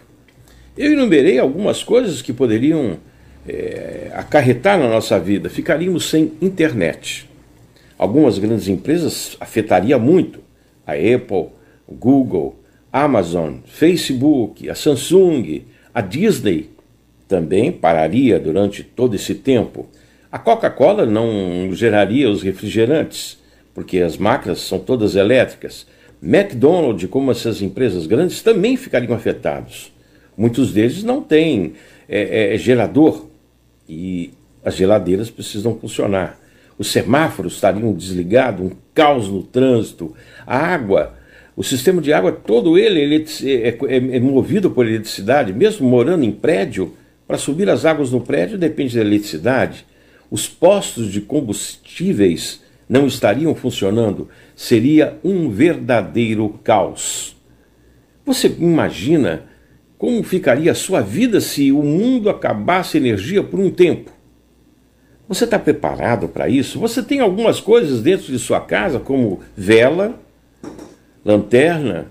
Eu enumerei algumas coisas que poderiam é, acarretar na nossa vida. Ficaríamos sem internet. Algumas grandes empresas afetaria muito. A Apple, Google, Amazon, Facebook, a Samsung, a Disney também pararia durante todo esse tempo. A Coca-Cola não geraria os refrigerantes, porque as máquinas são todas elétricas. McDonald's, como essas empresas grandes, também ficariam afetados. Muitos deles não têm é, é, gerador e as geladeiras precisam funcionar. Os semáforos estariam desligados, um caos no trânsito. A água, o sistema de água, todo ele, ele é, é, é movido por eletricidade, mesmo morando em prédio, para subir as águas no prédio depende da eletricidade. Os postos de combustíveis não estariam funcionando. Seria um verdadeiro caos. Você imagina como ficaria a sua vida se o mundo acabasse energia por um tempo? Você está preparado para isso? Você tem algumas coisas dentro de sua casa, como vela, lanterna,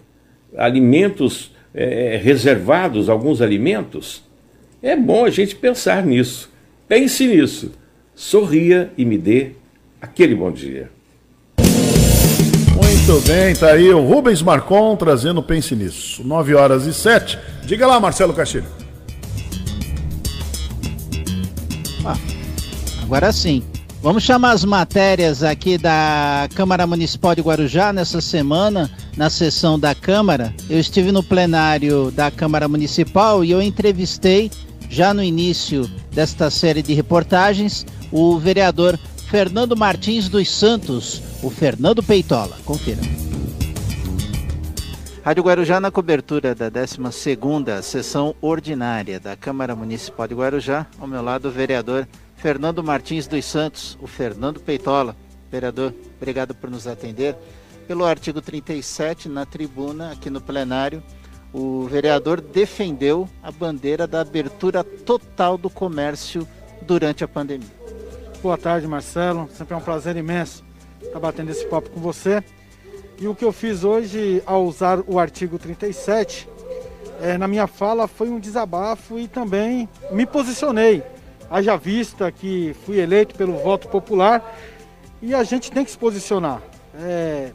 alimentos é, reservados, alguns alimentos? É bom a gente pensar nisso. Pense nisso. Sorria e me dê aquele bom dia. Muito bem, tá aí o Rubens Marcon trazendo Pense Nisso. 9 horas e 7. Diga lá, Marcelo Castilho. Ah, agora sim. Vamos chamar as matérias aqui da Câmara Municipal de Guarujá nessa semana, na sessão da Câmara. Eu estive no plenário da Câmara Municipal e eu entrevistei já no início desta série de reportagens, o vereador Fernando Martins dos Santos, o Fernando Peitola. Confira. Rádio Guarujá na cobertura da 12ª sessão ordinária da Câmara Municipal de Guarujá. Ao meu lado, o vereador Fernando Martins dos Santos, o Fernando Peitola. Vereador, obrigado por nos atender. Pelo artigo 37, na tribuna, aqui no plenário, o vereador defendeu a bandeira da abertura total do comércio durante a pandemia. Boa tarde, Marcelo. Sempre é um prazer imenso estar batendo esse papo com você. E o que eu fiz hoje ao usar o artigo 37, é, na minha fala foi um desabafo e também me posicionei. Haja vista que fui eleito pelo voto popular e a gente tem que se posicionar. É,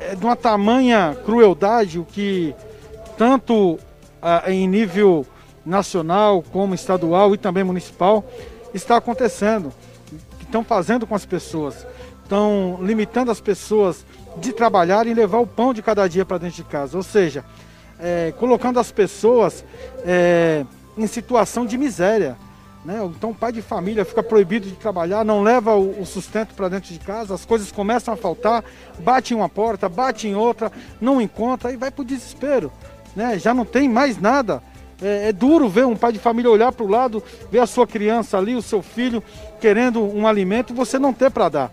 é de uma tamanha crueldade o que tanto ah, em nível nacional como estadual e também municipal, está acontecendo. Estão fazendo com as pessoas, estão limitando as pessoas de trabalhar e levar o pão de cada dia para dentro de casa. Ou seja, é, colocando as pessoas é, em situação de miséria. Né? Então o pai de família fica proibido de trabalhar, não leva o, o sustento para dentro de casa, as coisas começam a faltar, bate em uma porta, bate em outra, não encontra e vai para o desespero né? Já não tem mais nada. É, é duro ver um pai de família olhar para o lado, ver a sua criança ali, o seu filho querendo um alimento e você não ter para dar.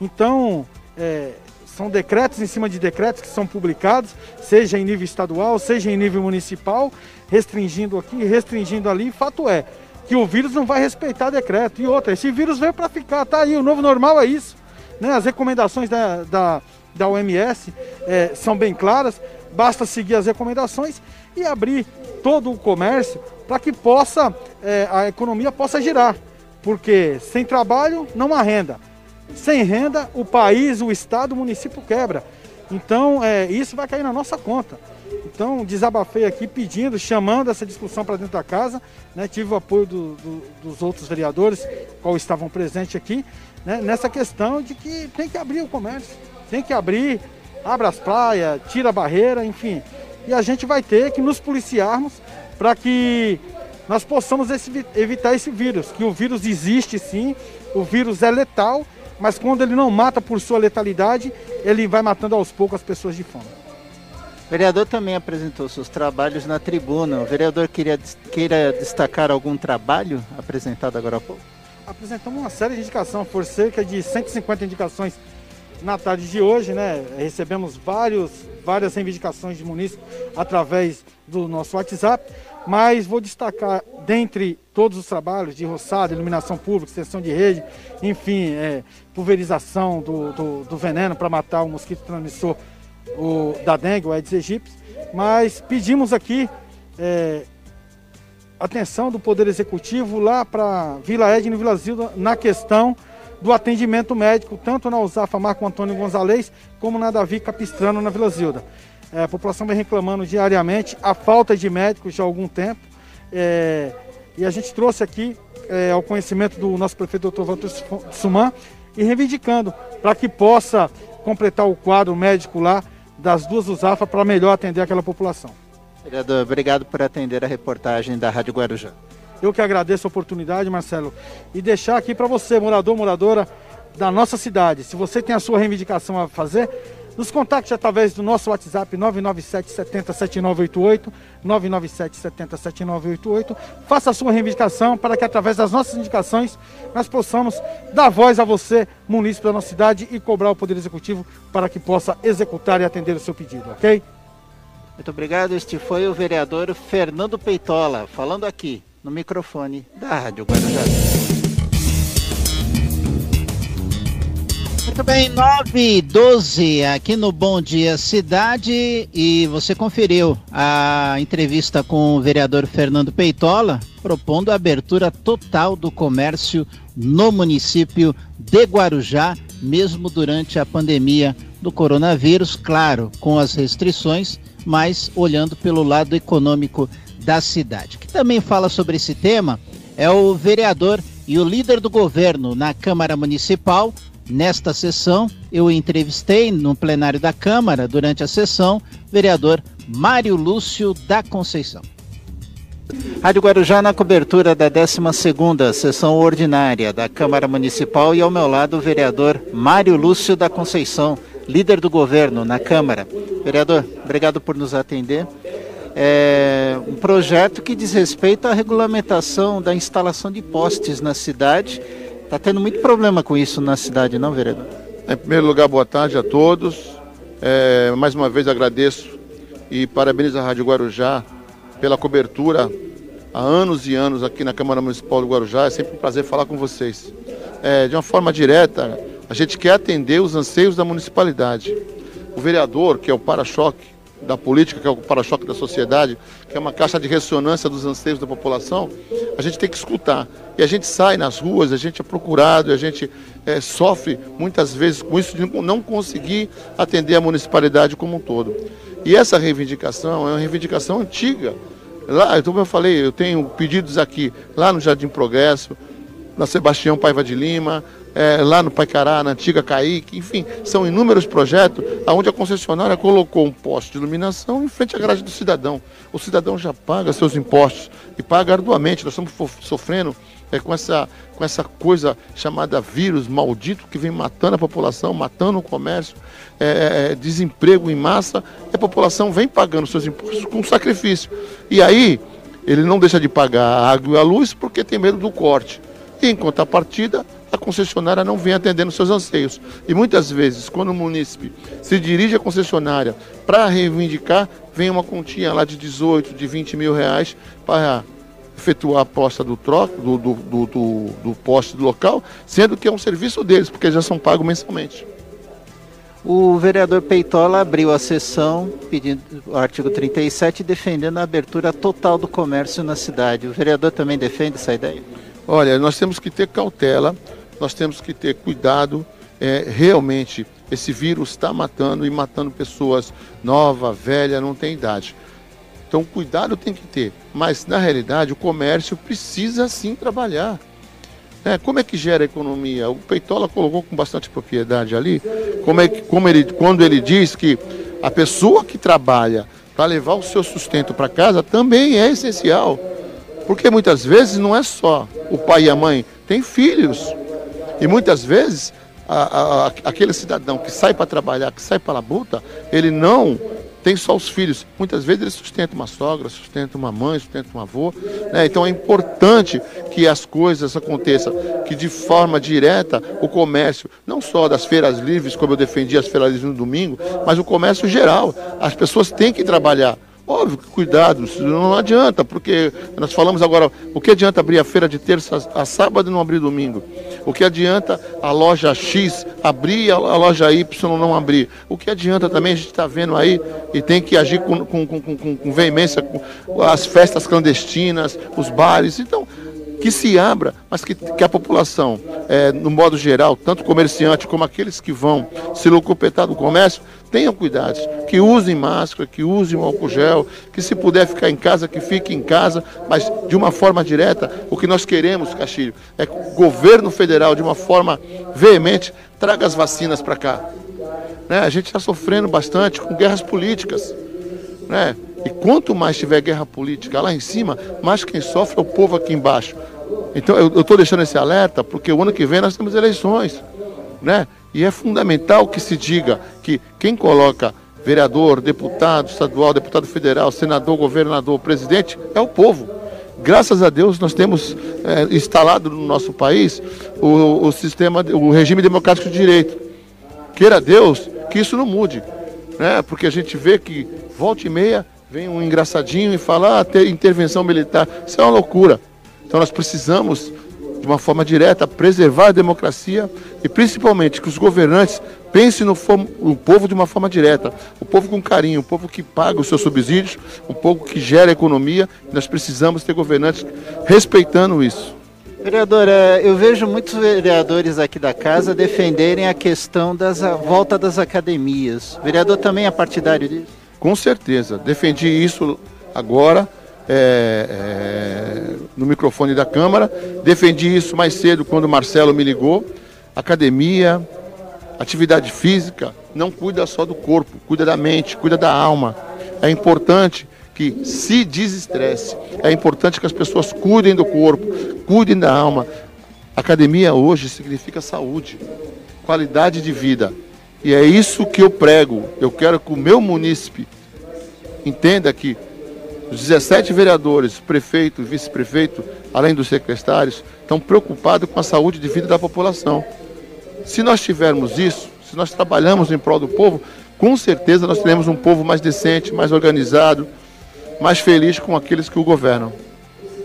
Então, é, são decretos em cima de decretos que são publicados, seja em nível estadual, seja em nível municipal, restringindo aqui, restringindo ali. Fato é que o vírus não vai respeitar decreto. E outra, esse vírus veio para ficar, tá aí, o novo normal é isso. Né? As recomendações da, da, da OMS é, são bem claras basta seguir as recomendações e abrir todo o comércio para que possa é, a economia possa girar. Porque sem trabalho não há renda. Sem renda, o país, o estado, o município quebra. Então, é, isso vai cair na nossa conta. Então, desabafei aqui pedindo, chamando essa discussão para dentro da casa. Né? Tive o apoio do, do, dos outros vereadores, qual estavam presentes aqui, né? nessa questão de que tem que abrir o comércio, tem que abrir abre as praias, tira a barreira, enfim. E a gente vai ter que nos policiarmos para que nós possamos esse, evitar esse vírus. Que o vírus existe sim, o vírus é letal, mas quando ele não mata por sua letalidade, ele vai matando aos poucos as pessoas de fome. O vereador também apresentou seus trabalhos na tribuna. O vereador queria, queira destacar algum trabalho apresentado agora há pouco? apresentamos uma série de indicações, por cerca de 150 indicações na tarde de hoje, né? Recebemos vários, várias reivindicações de munícipes através do nosso WhatsApp, mas vou destacar dentre todos os trabalhos de roçada, iluminação pública, extensão de rede, enfim, é, pulverização do, do, do veneno para matar o mosquito transmissor o, da dengue, o Aedes aegypti, mas pedimos aqui é, atenção do Poder Executivo lá para Vila Edna e Vila Zilda na questão do atendimento médico, tanto na Usafa Marco Antônio Gonzalez, como na Davi Capistrano, na Vila Zilda. É, a população vem reclamando diariamente a falta de médicos já há algum tempo. É, e a gente trouxe aqui é, ao conhecimento do nosso prefeito Dr. Walter Suman e reivindicando para que possa completar o quadro médico lá das duas USAFA para melhor atender aquela população. Vereador, obrigado por atender a reportagem da Rádio Guarujá. Eu que agradeço a oportunidade, Marcelo, e deixar aqui para você, morador, moradora da nossa cidade, se você tem a sua reivindicação a fazer, nos contacte através do nosso WhatsApp 997 70 7988, 997 70 7988. Faça a sua reivindicação para que através das nossas indicações nós possamos dar voz a você, munícipe da nossa cidade, e cobrar o Poder Executivo para que possa executar e atender o seu pedido, ok? Muito obrigado. Este foi o vereador Fernando Peitola, falando aqui no microfone da Rádio Guarujá. Muito bem, 9 e 12 aqui no Bom Dia Cidade e você conferiu a entrevista com o vereador Fernando Peitola, propondo a abertura total do comércio no município de Guarujá, mesmo durante a pandemia do coronavírus, claro, com as restrições, mas olhando pelo lado econômico da cidade. Que também fala sobre esse tema é o vereador e o líder do governo na Câmara Municipal. Nesta sessão, eu entrevistei no plenário da Câmara, durante a sessão, vereador Mário Lúcio da Conceição. Rádio Guarujá na cobertura da 12ª sessão ordinária da Câmara Municipal e ao meu lado o vereador Mário Lúcio da Conceição, líder do governo na Câmara. Vereador, obrigado por nos atender é um projeto que diz respeito à regulamentação da instalação de postes na cidade. Está tendo muito problema com isso na cidade, não, vereador? Em primeiro lugar, boa tarde a todos. É, mais uma vez agradeço e parabenizo a Rádio Guarujá pela cobertura há anos e anos aqui na Câmara Municipal do Guarujá. É sempre um prazer falar com vocês. É, de uma forma direta, a gente quer atender os anseios da municipalidade. O vereador, que é o para-choque, da política, que é o para-choque da sociedade, que é uma caixa de ressonância dos anseios da população, a gente tem que escutar. E a gente sai nas ruas, a gente é procurado, a gente é, sofre muitas vezes com isso de não conseguir atender a municipalidade como um todo. E essa reivindicação é uma reivindicação antiga. Lá, como eu falei, eu tenho pedidos aqui, lá no Jardim Progresso, na Sebastião Paiva de Lima, é, lá no Paicará, na antiga Caíque, enfim, são inúmeros projetos onde a concessionária colocou um poste de iluminação em frente à garagem do cidadão. O cidadão já paga seus impostos e paga arduamente. Nós estamos sofrendo é, com, essa, com essa coisa chamada vírus maldito que vem matando a população, matando o comércio, é, é, é desemprego em massa, e a população vem pagando seus impostos com sacrifício. E aí, ele não deixa de pagar a água e a luz porque tem medo do corte. E em contrapartida, a concessionária não vem atendendo seus anseios. E muitas vezes, quando o munícipe se dirige à concessionária para reivindicar, vem uma continha lá de 18, de 20 mil reais para efetuar a posta do troco, do, do, do, do poste do local, sendo que é um serviço deles, porque já são pagos mensalmente. O vereador Peitola abriu a sessão pedindo o artigo 37 defendendo a abertura total do comércio na cidade. O vereador também defende essa ideia? Olha, nós temos que ter cautela nós temos que ter cuidado. É, realmente, esse vírus está matando e matando pessoas nova, velha, não tem idade. Então, cuidado tem que ter. Mas, na realidade, o comércio precisa sim trabalhar. É, como é que gera a economia? O Peitola colocou com bastante propriedade ali, como é que, como ele, quando ele diz que a pessoa que trabalha para levar o seu sustento para casa também é essencial. Porque muitas vezes não é só o pai e a mãe, tem filhos. E muitas vezes, a, a, aquele cidadão que sai para trabalhar, que sai para a labuta, ele não tem só os filhos. Muitas vezes ele sustenta uma sogra, sustenta uma mãe, sustenta um avô. Né? Então é importante que as coisas aconteçam, que de forma direta o comércio, não só das feiras livres, como eu defendi as feiras livres no domingo, mas o comércio geral. As pessoas têm que trabalhar. Óbvio que cuidado, não adianta, porque nós falamos agora, o que adianta abrir a feira de terça a sábado e não abrir domingo? O que adianta a loja X abrir e a loja Y não abrir? O que adianta também, a gente está vendo aí, e tem que agir com, com, com, com, com veemência, com as festas clandestinas, os bares. Então, que se abra, mas que, que a população, é, no modo geral, tanto comerciante como aqueles que vão se locupetar do comércio, tenham cuidados, que usem máscara, que usem o álcool gel, que se puder ficar em casa, que fique em casa, mas de uma forma direta, o que nós queremos, Castilho, é que o governo federal, de uma forma veemente, traga as vacinas para cá. Né? A gente está sofrendo bastante com guerras políticas. Né? E quanto mais tiver guerra política lá em cima, mais quem sofre é o povo aqui embaixo. Então eu estou deixando esse alerta porque o ano que vem nós temos eleições. Né? E é fundamental que se diga que quem coloca vereador, deputado estadual, deputado federal, senador, governador, presidente, é o povo. Graças a Deus nós temos é, instalado no nosso país o, o sistema, o regime democrático de direito. Queira Deus que isso não mude, né? Porque a gente vê que volta e meia vem um engraçadinho e fala, ah, ter intervenção militar. Isso é uma loucura. Então nós precisamos, de uma forma direta, preservar a democracia e principalmente que os governantes pensem no, no povo de uma forma direta. O povo com carinho, o povo que paga os seus subsídios, o povo que gera economia. Nós precisamos ter governantes respeitando isso. Vereadora, eu vejo muitos vereadores aqui da casa defenderem a questão da volta das academias. O vereador também é partidário disso? Com certeza. Defendi isso agora é, é, no microfone da Câmara. Defendi isso mais cedo quando o Marcelo me ligou. Academia, atividade física, não cuida só do corpo, cuida da mente, cuida da alma. É importante que se desestresse. É importante que as pessoas cuidem do corpo, cuidem da alma. Academia hoje significa saúde, qualidade de vida. E é isso que eu prego. Eu quero que o meu munícipe entenda que os 17 vereadores, prefeito, vice-prefeito, além dos secretários, estão preocupados com a saúde de vida da população. Se nós tivermos isso, se nós trabalhamos em prol do povo, com certeza nós teremos um povo mais decente, mais organizado, mais feliz com aqueles que o governam.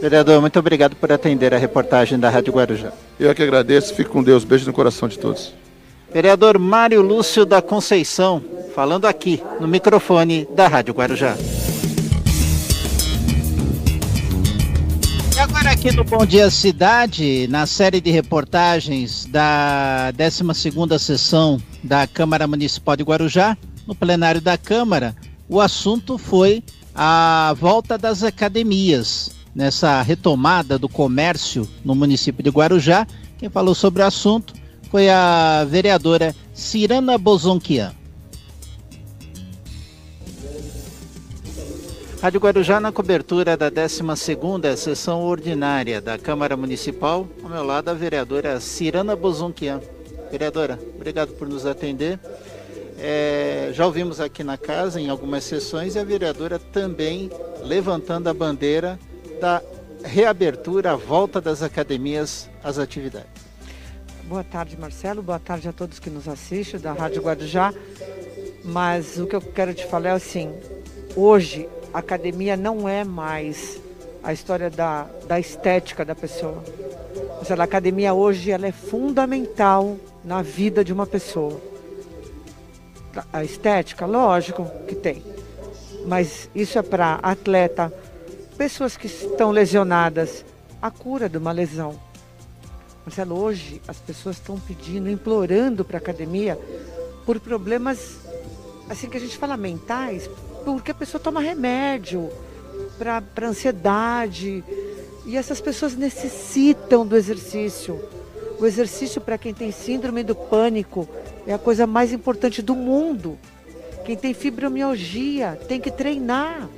Vereador, muito obrigado por atender a reportagem da Rádio Guarujá. Eu é que agradeço, fico com Deus, beijo no coração de todos. Vereador Mário Lúcio da Conceição, falando aqui no microfone da Rádio Guarujá. Agora aqui no Bom Dia Cidade, na série de reportagens da 12ª sessão da Câmara Municipal de Guarujá, no plenário da Câmara, o assunto foi a volta das academias, nessa retomada do comércio no município de Guarujá. Quem falou sobre o assunto foi a vereadora Cirana Bozonquian. Rádio Guarujá na cobertura da 12ª sessão ordinária da Câmara Municipal. Ao meu lado a vereadora Cirana Bozunquian. Vereadora, obrigado por nos atender. É, já ouvimos aqui na casa em algumas sessões e a vereadora também levantando a bandeira da reabertura, a volta das academias às atividades. Boa tarde, Marcelo. Boa tarde a todos que nos assistem da Rádio Guarujá. Mas o que eu quero te falar é assim: hoje a academia não é mais a história da, da estética da pessoa. Mas a academia hoje ela é fundamental na vida de uma pessoa. A estética, lógico que tem. Mas isso é para atleta, pessoas que estão lesionadas, a cura de uma lesão. Marcelo, hoje as pessoas estão pedindo, implorando para a academia por problemas, assim que a gente fala mentais, porque a pessoa toma remédio para ansiedade. E essas pessoas necessitam do exercício. O exercício para quem tem síndrome do pânico é a coisa mais importante do mundo. Quem tem fibromialgia tem que treinar.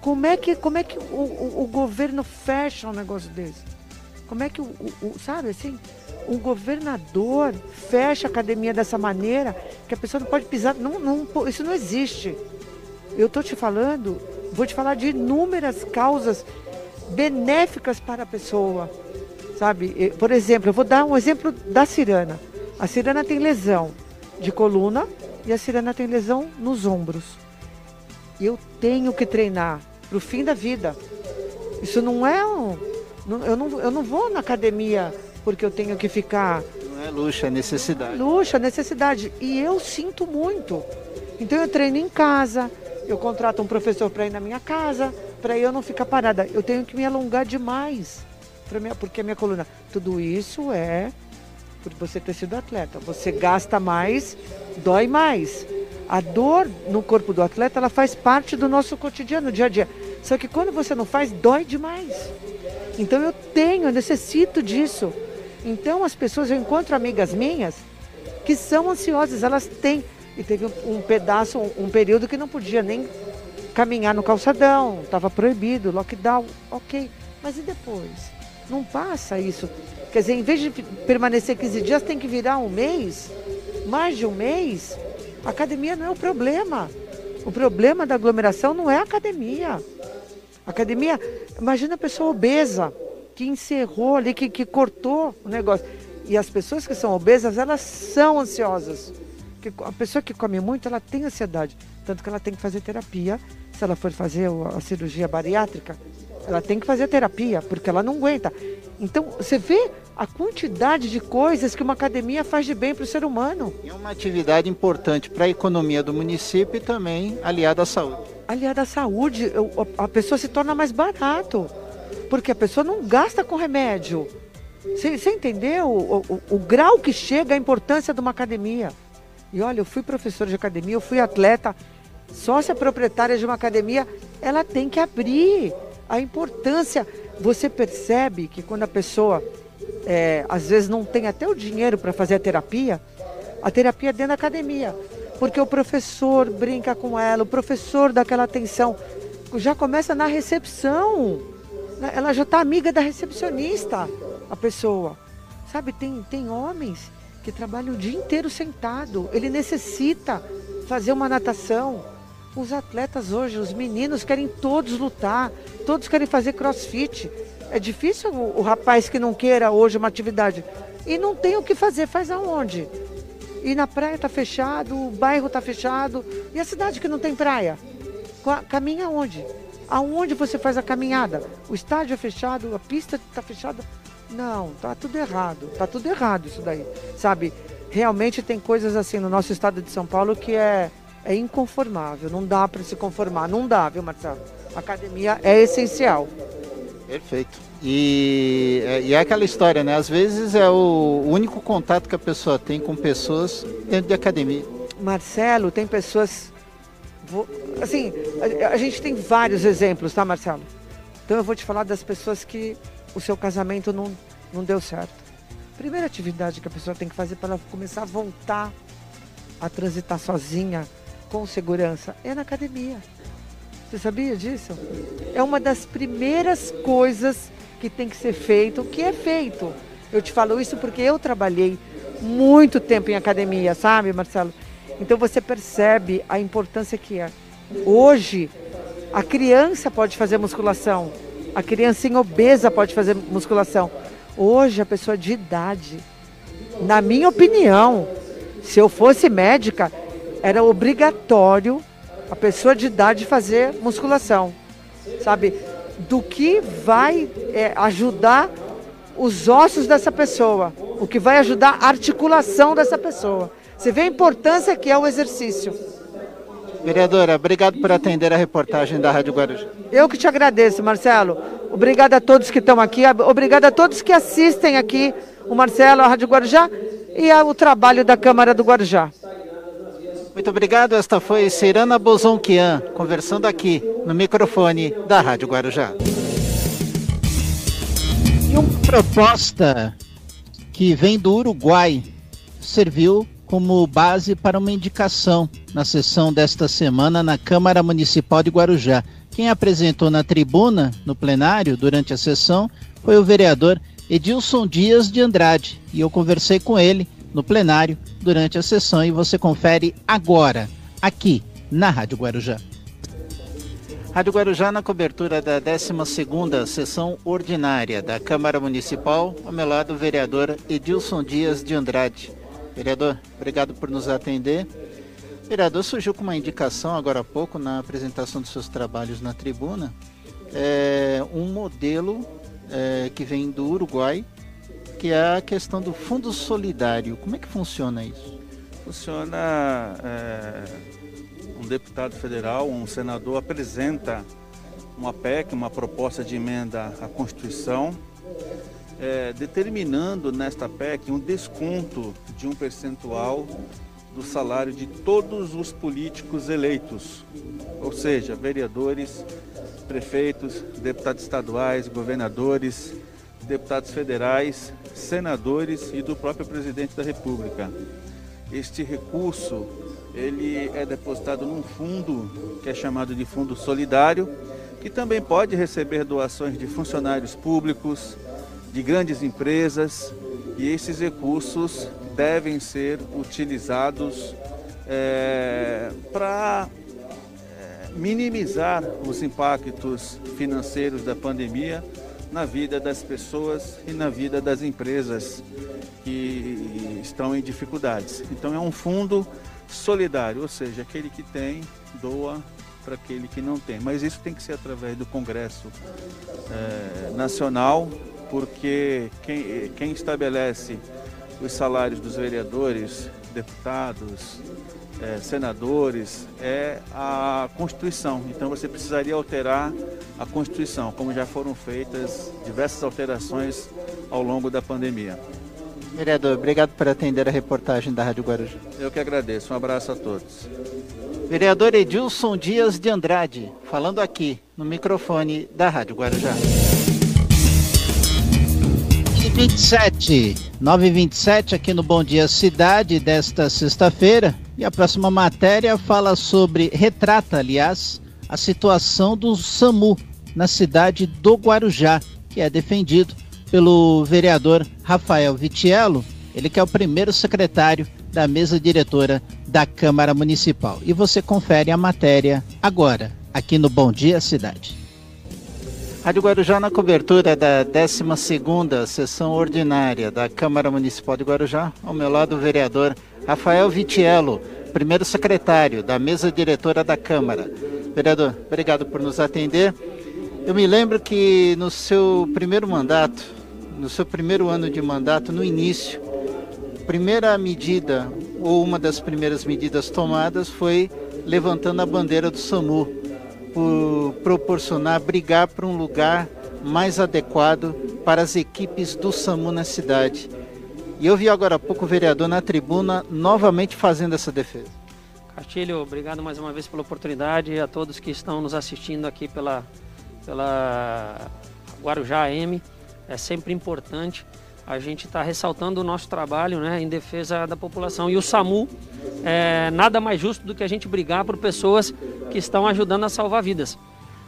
Como é que, como é que o, o, o governo fecha um negócio desse? Como é que o, o, sabe assim, um governador fecha a academia dessa maneira que a pessoa não pode pisar? Não, não, isso não existe. Eu estou te falando, vou te falar de inúmeras causas benéficas para a pessoa, sabe? Por exemplo, eu vou dar um exemplo da cirana. A cirana tem lesão de coluna e a cirana tem lesão nos ombros. Eu tenho que treinar para o fim da vida. Isso não é um. Eu não, eu não vou na academia porque eu tenho que ficar. Não é luxo, é necessidade. Luxo, é necessidade. E eu sinto muito. Então eu treino em casa, eu contrato um professor para ir na minha casa, para eu não ficar parada. Eu tenho que me alongar demais, minha, porque a minha coluna. Tudo isso é por você ter sido atleta. Você gasta mais, dói mais. A dor no corpo do atleta, ela faz parte do nosso cotidiano, dia a dia. Só que quando você não faz, dói demais. Então eu tenho, eu necessito disso. Então as pessoas, eu encontro amigas minhas que são ansiosas, elas têm. E teve um, pedaço, um, um período que não podia nem caminhar no calçadão, estava proibido, lockdown, ok. Mas e depois? Não passa isso. Quer dizer, em vez de permanecer 15 dias, tem que virar um mês, mais de um mês. A academia não é o problema. O problema da aglomeração não é a academia. A academia, imagina a pessoa obesa, que encerrou ali, que, que cortou o negócio. E as pessoas que são obesas, elas são ansiosas. A pessoa que come muito, ela tem ansiedade. Tanto que ela tem que fazer terapia. Se ela for fazer a cirurgia bariátrica, ela tem que fazer terapia, porque ela não aguenta. Então, você vê a quantidade de coisas que uma academia faz de bem para o ser humano. É uma atividade importante para a economia do município e também aliada à saúde. Aliada à saúde, a pessoa se torna mais barato, porque a pessoa não gasta com remédio. Você, você entendeu o, o, o grau que chega a importância de uma academia? E olha, eu fui professor de academia, eu fui atleta, sócia proprietária de uma academia, ela tem que abrir a importância. Você percebe que quando a pessoa é, às vezes não tem até o dinheiro para fazer a terapia, a terapia é dentro da academia. Porque o professor brinca com ela, o professor dá aquela atenção. Já começa na recepção. Ela já está amiga da recepcionista, a pessoa. Sabe, tem, tem homens que trabalham o dia inteiro sentado. Ele necessita fazer uma natação. Os atletas hoje, os meninos querem todos lutar, todos querem fazer crossfit. É difícil o, o rapaz que não queira hoje uma atividade. E não tem o que fazer, faz aonde? E na praia está fechado, o bairro está fechado. E a cidade que não tem praia? Caminha aonde? Aonde você faz a caminhada? O estádio é fechado, a pista está fechada. Não, tá tudo errado. Tá tudo errado isso daí. Sabe? Realmente tem coisas assim no nosso estado de São Paulo que é, é inconformável. Não dá para se conformar. Não dá, viu, Marcelo? A academia é essencial. Perfeito. E, é, e é aquela história, né? Às vezes é o único contato que a pessoa tem com pessoas dentro de academia. Marcelo, tem pessoas. Assim, a, a gente tem vários exemplos, tá, Marcelo? Então eu vou te falar das pessoas que o seu casamento não, não deu certo. Primeira atividade que a pessoa tem que fazer para ela começar a voltar a transitar sozinha, com segurança, é na academia. Você sabia disso? É uma das primeiras coisas que tem que ser feito, que é feito. Eu te falo isso porque eu trabalhei muito tempo em academia, sabe, Marcelo? Então você percebe a importância que é. Hoje, a criança pode fazer musculação, a criancinha obesa pode fazer musculação. Hoje, a pessoa de idade, na minha opinião, se eu fosse médica, era obrigatório a pessoa de idade fazer musculação, sabe? Do que vai é, ajudar os ossos dessa pessoa, o que vai ajudar a articulação dessa pessoa. Você vê a importância que é o exercício. Vereadora, obrigado por atender a reportagem da Rádio Guarujá. Eu que te agradeço, Marcelo. Obrigado a todos que estão aqui, obrigado a todos que assistem aqui o Marcelo, a Rádio Guarujá e o trabalho da Câmara do Guarujá. Muito obrigado. Esta foi Serana Bozonquian, conversando aqui no microfone da Rádio Guarujá. E uma proposta que vem do Uruguai serviu como base para uma indicação na sessão desta semana na Câmara Municipal de Guarujá. Quem apresentou na tribuna, no plenário, durante a sessão, foi o vereador Edilson Dias de Andrade. E eu conversei com ele no plenário durante a sessão e você confere agora, aqui na Rádio Guarujá. Rádio Guarujá na cobertura da 12ª sessão ordinária da Câmara Municipal, ao meu lado o vereador Edilson Dias de Andrade. Vereador, obrigado por nos atender. Vereador, surgiu com uma indicação agora há pouco na apresentação dos seus trabalhos na tribuna, é, um modelo é, que vem do Uruguai, que é a questão do fundo solidário. Como é que funciona isso? Funciona é, um deputado federal, um senador apresenta uma PEC, uma proposta de emenda à Constituição, é, determinando nesta PEC um desconto de um percentual do salário de todos os políticos eleitos, ou seja, vereadores, prefeitos, deputados estaduais, governadores, deputados federais, senadores e do próprio presidente da República. Este recurso ele é depositado num fundo que é chamado de fundo solidário, que também pode receber doações de funcionários públicos, de grandes empresas, e esses recursos devem ser utilizados é, para é, minimizar os impactos financeiros da pandemia na vida das pessoas e na vida das empresas que estão em dificuldades. Então é um fundo solidário, ou seja, aquele que tem doa para aquele que não tem. Mas isso tem que ser através do Congresso é, Nacional, porque quem, quem estabelece os salários dos vereadores, deputados, é, senadores, é a Constituição. Então você precisaria alterar a Constituição, como já foram feitas diversas alterações ao longo da pandemia. Vereador, obrigado por atender a reportagem da Rádio Guarujá. Eu que agradeço. Um abraço a todos. Vereador Edilson Dias de Andrade, falando aqui no microfone da Rádio Guarujá. 27, 927 aqui no Bom Dia Cidade desta sexta-feira. E a próxima matéria fala sobre, retrata, aliás, a situação do SAMU na cidade do Guarujá, que é defendido pelo vereador Rafael Vitiello, ele que é o primeiro secretário da mesa diretora da Câmara Municipal. E você confere a matéria agora, aqui no Bom Dia Cidade. Rádio Guarujá na cobertura da 12ª sessão ordinária da Câmara Municipal de Guarujá. Ao meu lado o vereador Rafael Vitiello, primeiro secretário da mesa diretora da Câmara. Vereador, obrigado por nos atender. Eu me lembro que no seu primeiro mandato, no seu primeiro ano de mandato, no início, a primeira medida, ou uma das primeiras medidas tomadas, foi levantando a bandeira do SAMU, por proporcionar, brigar por um lugar mais adequado para as equipes do SAMU na cidade. E eu vi agora há pouco o vereador na tribuna novamente fazendo essa defesa. Castilho, obrigado mais uma vez pela oportunidade e a todos que estão nos assistindo aqui pela, pela Guarujá AM. É sempre importante a gente estar tá ressaltando o nosso trabalho né, em defesa da população. E o SAMU é nada mais justo do que a gente brigar por pessoas que estão ajudando a salvar vidas.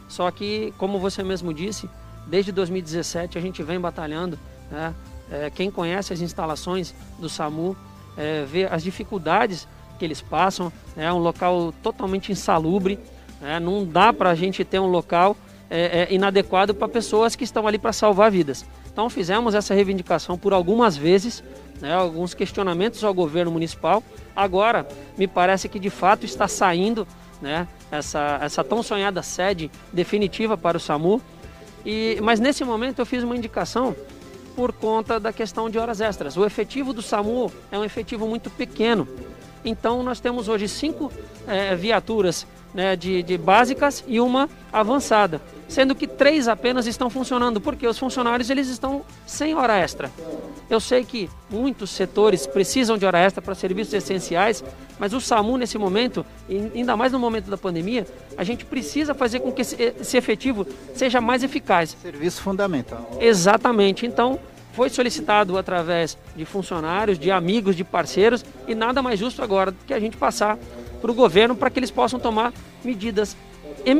Só que, como você mesmo disse, desde 2017 a gente vem batalhando. Né, é, quem conhece as instalações do SAMU é, vê as dificuldades que eles passam. É um local totalmente insalubre. Né, não dá para a gente ter um local é, é, inadequado para pessoas que estão ali para salvar vidas. Então fizemos essa reivindicação por algumas vezes, né, alguns questionamentos ao governo municipal. Agora, me parece que de fato está saindo né, essa, essa tão sonhada sede definitiva para o SAMU. E, mas nesse momento eu fiz uma indicação por conta da questão de horas extras. O efetivo do SAMU é um efetivo muito pequeno. Então nós temos hoje cinco é, viaturas né, de, de básicas e uma avançada sendo que três apenas estão funcionando, porque os funcionários eles estão sem hora extra. Eu sei que muitos setores precisam de hora extra para serviços essenciais, mas o SAMU nesse momento, ainda mais no momento da pandemia, a gente precisa fazer com que esse efetivo seja mais eficaz. Serviço fundamental. Exatamente. Então, foi solicitado através de funcionários, de amigos, de parceiros, e nada mais justo agora do que a gente passar para o governo para que eles possam tomar medidas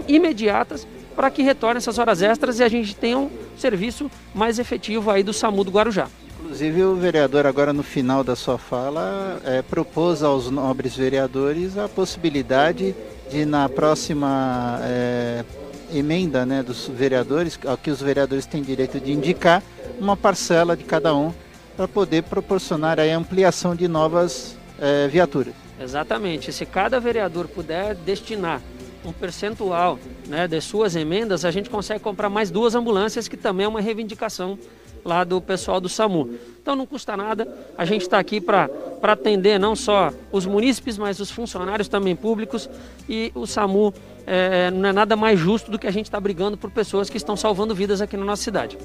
imediatas para que retorne essas horas extras e a gente tenha um serviço mais efetivo aí do SAMU do Guarujá. Inclusive o vereador agora no final da sua fala é, propôs aos nobres vereadores a possibilidade de na próxima é, emenda né, dos vereadores, ao que os vereadores têm direito de indicar, uma parcela de cada um para poder proporcionar a ampliação de novas é, viaturas. Exatamente. Se cada vereador puder destinar um percentual né, de suas emendas, a gente consegue comprar mais duas ambulâncias, que também é uma reivindicação lá do pessoal do SAMU. Então não custa nada, a gente está aqui para atender não só os munícipes, mas os funcionários também públicos e o SAMU é, não é nada mais justo do que a gente estar tá brigando por pessoas que estão salvando vidas aqui na nossa cidade.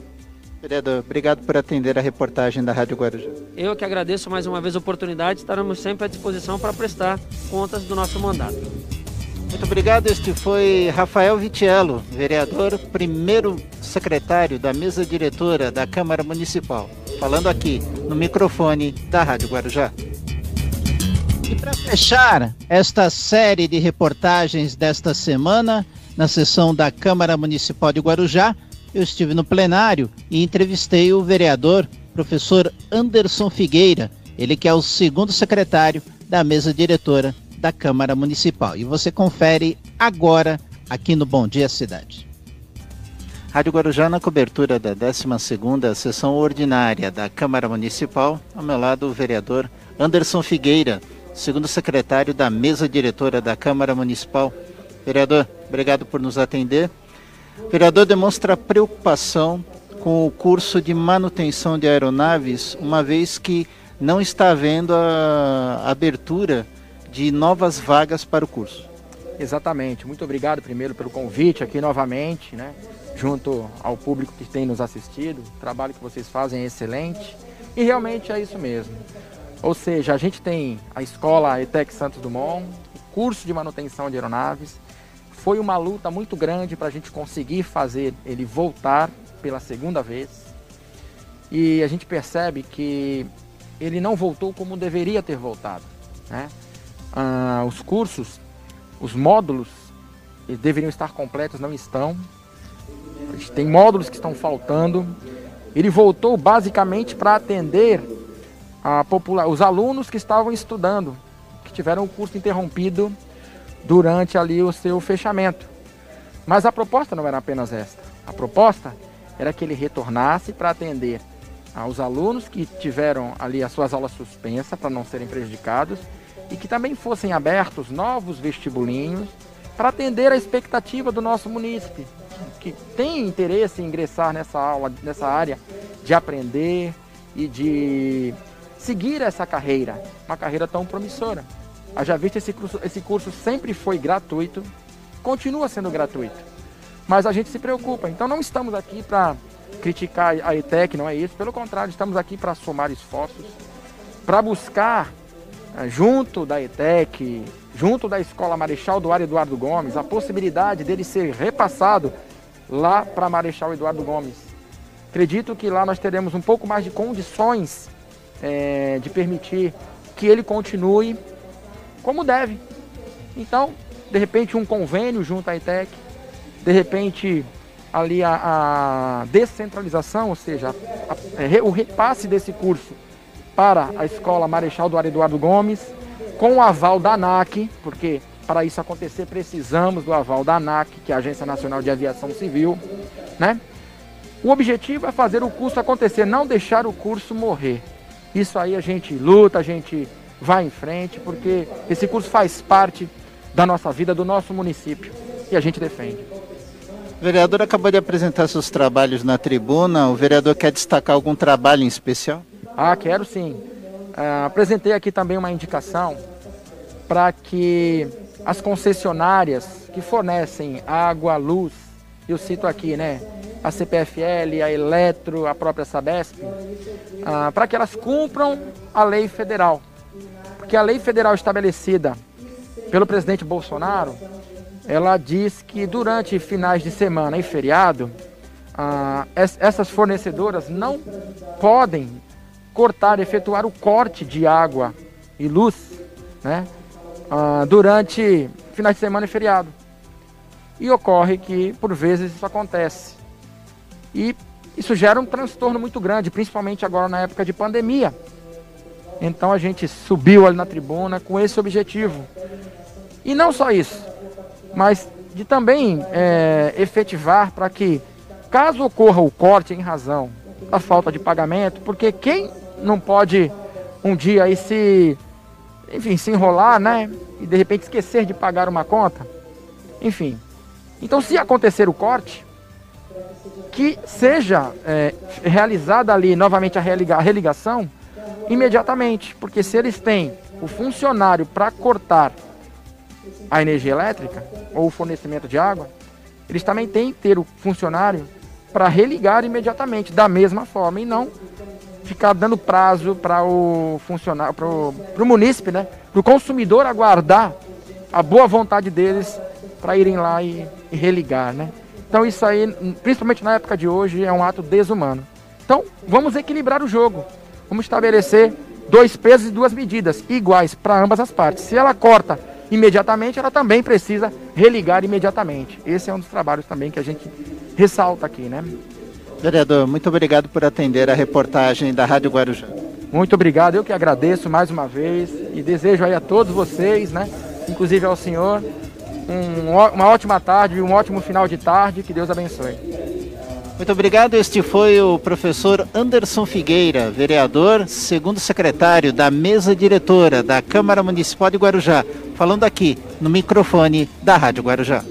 Vereador, obrigado por atender a reportagem da Rádio Guarujá. Eu que agradeço mais uma vez a oportunidade, estaremos sempre à disposição para prestar contas do nosso mandato. Muito obrigado. Este foi Rafael Vitiello, vereador, primeiro secretário da mesa diretora da Câmara Municipal, falando aqui no microfone da Rádio Guarujá. E para fechar esta série de reportagens desta semana, na sessão da Câmara Municipal de Guarujá, eu estive no plenário e entrevistei o vereador, professor Anderson Figueira, ele que é o segundo secretário da mesa diretora da Câmara Municipal. E você confere agora aqui no Bom Dia Cidade. Rádio Guarujá na cobertura da 12ª sessão ordinária da Câmara Municipal. Ao meu lado o vereador Anderson Figueira, segundo secretário da mesa diretora da Câmara Municipal. Vereador, obrigado por nos atender. O vereador demonstra preocupação com o curso de manutenção de aeronaves, uma vez que não está havendo a abertura de novas vagas para o curso. Exatamente. Muito obrigado primeiro pelo convite aqui novamente, né? Junto ao público que tem nos assistido. O trabalho que vocês fazem é excelente. E realmente é isso mesmo. Ou seja, a gente tem a escola ETEC Santos Dumont, o curso de manutenção de aeronaves. Foi uma luta muito grande para a gente conseguir fazer ele voltar pela segunda vez. E a gente percebe que ele não voltou como deveria ter voltado. Né? ah, os cursos, os módulos deveriam estar completos, não estão. A gente tem módulos que estão faltando. Ele voltou basicamente para atender a popula os alunos que estavam estudando, que tiveram o curso interrompido durante ali o seu fechamento. Mas a proposta não era apenas esta. A proposta era que ele retornasse para atender aos alunos que tiveram ali as suas aulas suspensas para não serem prejudicados e que também fossem abertos novos vestibulinhos para atender a expectativa do nosso munícipe, que tem interesse em ingressar nessa aula, nessa área de aprender e de seguir essa carreira, uma carreira tão promissora. Já visto esse curso, esse curso sempre foi gratuito, continua sendo gratuito, mas a gente se preocupa. Então não estamos aqui para criticar a ETEC, não é isso. Pelo contrário, estamos aqui para somar esforços, para buscar é, junto da ETEC, junto da Escola Marechal Duarte Eduardo Gomes, a possibilidade dele ser repassado lá para Marechal Eduardo Gomes. Acredito que lá nós teremos um pouco mais de condições é, de permitir que ele continue como deve. Então, de repente, um convênio junto à ETEC, de repente, ali a, a descentralização, ou seja, a, a, o repasse desse curso para a Escola Marechal do Eduardo Gomes, com o aval da ANAC, porque para isso acontecer precisamos do aval da ANAC, que é a Agência Nacional de Aviação Civil, né? O objetivo é fazer o curso acontecer, não deixar o curso morrer. Isso aí a gente luta, a gente vai em frente, porque esse curso faz parte da nossa vida, do nosso município, e a gente defende. O vereador acabou de apresentar seus trabalhos na tribuna. O vereador quer destacar algum trabalho em especial? Ah, quero sim. Ah, apresentei aqui também uma indicação para que as concessionárias que fornecem água, luz, eu cito aqui, né? A CPFL, a Eletro, a própria Sabesp, ah, para que elas cumpram a lei federal. Porque a lei federal estabelecida pelo presidente Bolsonaro, ela diz que durante finais de semana e feriado, ah, essas fornecedoras não podem cortar, efetuar o corte de água e luz né, uh, durante finais de semana e feriado. E ocorre que, por vezes, isso acontece. E isso gera um transtorno muito grande, principalmente agora na época de pandemia. Então a gente subiu ali na tribuna com esse objetivo. E não só isso, mas de também é, efetivar para que, caso ocorra o corte em razão da falta de pagamento, porque quem não pode um dia aí se, enfim, se enrolar, né? E de repente esquecer de pagar uma conta, enfim. Então, se acontecer o corte, que seja é, realizada ali novamente a, religa, a religação imediatamente, porque se eles têm o funcionário para cortar a energia elétrica ou o fornecimento de água, eles também têm que ter o funcionário para religar imediatamente, da mesma forma, e não ficar dando prazo para o funcionário, para o munícipe, né? Para o consumidor aguardar a boa vontade deles para irem lá e, e religar, né? Então isso aí, principalmente na época de hoje, é um ato desumano. Então vamos equilibrar o jogo. Vamos estabelecer dois pesos e duas medidas iguais para ambas as partes. Se ela corta imediatamente, ela também precisa religar imediatamente. Esse é um dos trabalhos também que a gente ressalta aqui, né? Vereador, muito obrigado por atender a reportagem da Rádio Guarujá. Muito obrigado, eu que agradeço mais uma vez e desejo aí a todos vocês, né, inclusive ao senhor, um, uma ótima tarde e um ótimo final de tarde, que Deus abençoe. Muito obrigado. Este foi o professor Anderson Figueira, vereador, segundo secretário da mesa diretora da Câmara Municipal de Guarujá, falando aqui no microfone da Rádio Guarujá.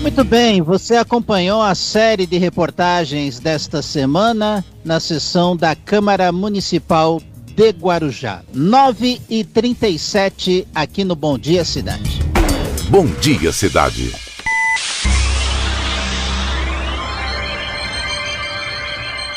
Muito bem, você acompanhou a série de reportagens desta semana na sessão da Câmara Municipal de Guarujá. 9 e 37 aqui no Bom Dia Cidade. Bom Dia Cidade.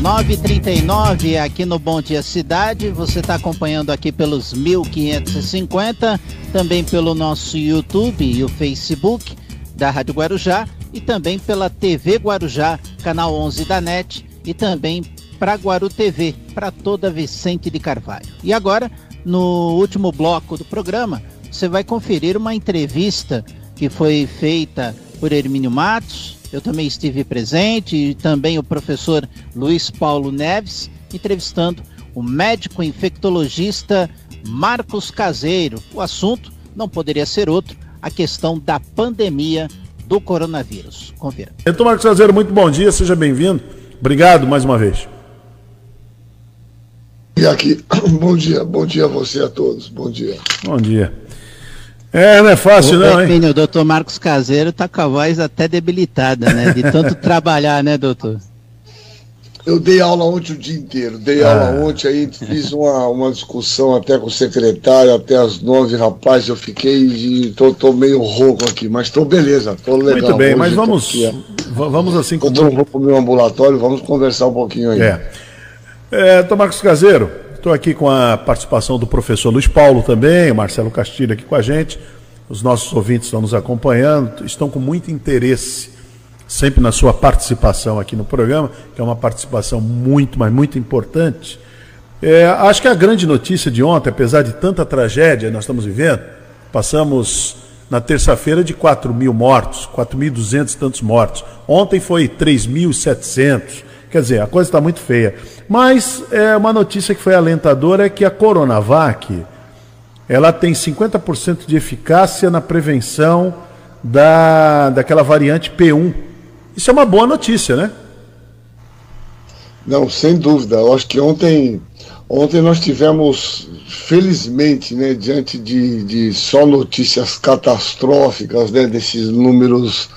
939 aqui no Bom Dia Cidade. Você está acompanhando aqui pelos 1550, também pelo nosso YouTube e o Facebook da Rádio Guarujá e também pela TV Guarujá, canal 11 da NET e também para Guaru TV, para toda Vicente de Carvalho. E agora, no último bloco do programa, você vai conferir uma entrevista que foi feita por Hermínio Matos. Eu também estive presente e também o professor Luiz Paulo Neves entrevistando o médico infectologista Marcos Caseiro. O assunto não poderia ser outro, a questão da pandemia do coronavírus. Confira. Então, Marcos Caseiro, muito bom dia, seja bem-vindo. Obrigado mais uma vez. E aqui, bom dia, bom dia a você a todos, bom dia. Bom dia. É, não é fácil, o, não, hein? O doutor Marcos Caseiro tá com a voz até debilitada, né? De tanto trabalhar, né, doutor? Eu dei aula ontem o dia inteiro, dei ah. aula ontem aí, fiz uma, uma discussão até com o secretário, até as nove, rapaz, eu fiquei e tô, tô meio rouco aqui, mas tô beleza, tô legal. Muito bem, mas vamos, vamos assim... Quando eu vou pro meu ambulatório, vamos conversar um pouquinho aí. É. é doutor Marcos Caseiro, Estou aqui com a participação do professor Luiz Paulo também, o Marcelo Castilho aqui com a gente. Os nossos ouvintes estão nos acompanhando, estão com muito interesse sempre na sua participação aqui no programa, que é uma participação muito, mas muito importante. É, acho que a grande notícia de ontem, apesar de tanta tragédia nós estamos vivendo, passamos na terça-feira de 4 mil mortos, 4.200 e tantos mortos. Ontem foi 3.700. Quer dizer, a coisa está muito feia. Mas é, uma notícia que foi alentadora é que a Coronavac ela tem 50% de eficácia na prevenção da, daquela variante P1. Isso é uma boa notícia, né? Não, sem dúvida. Eu acho que ontem, ontem nós tivemos, felizmente, né, diante de, de só notícias catastróficas, né, desses números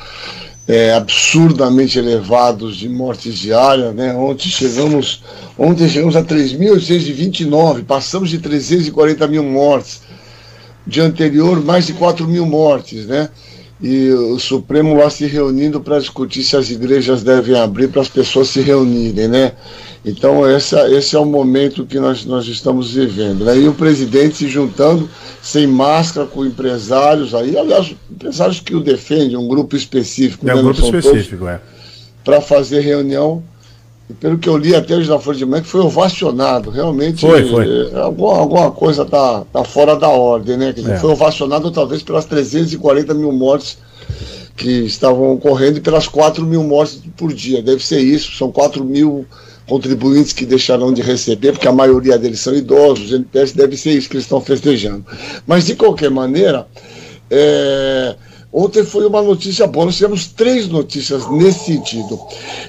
é, absurdamente elevados de mortes diárias. Né? Ontem chegamos, ontem chegamos a 3.829, passamos de 340 mil mortes. Dia anterior, mais de 4 mil mortes. Né? E o Supremo lá se reunindo para discutir se as igrejas devem abrir para as pessoas se reunirem. Né? Então, essa, esse é o momento que nós, nós estamos vivendo. Né? E o presidente se juntando sem máscara com empresários aí, aliás, empresários que o defendem, um grupo específico. É né? um grupo específico, é. Para fazer reunião e pelo que eu li até hoje na Folha de Manhã, que foi ovacionado. Realmente, Foi, foi. é, alguma, alguma coisa tá, tá fora da ordem, né? Dizer, É. Foi ovacionado talvez pelas 340 mil mortes que estavam ocorrendo e pelas 4 mil mortes por dia. Deve ser isso, são 4 mil contribuintes que deixarão de receber, porque a maioria deles são idosos, os NPS deve ser isso que eles estão festejando. Mas, de qualquer maneira, é, ontem foi uma notícia boa, nós tivemos três notícias nesse sentido.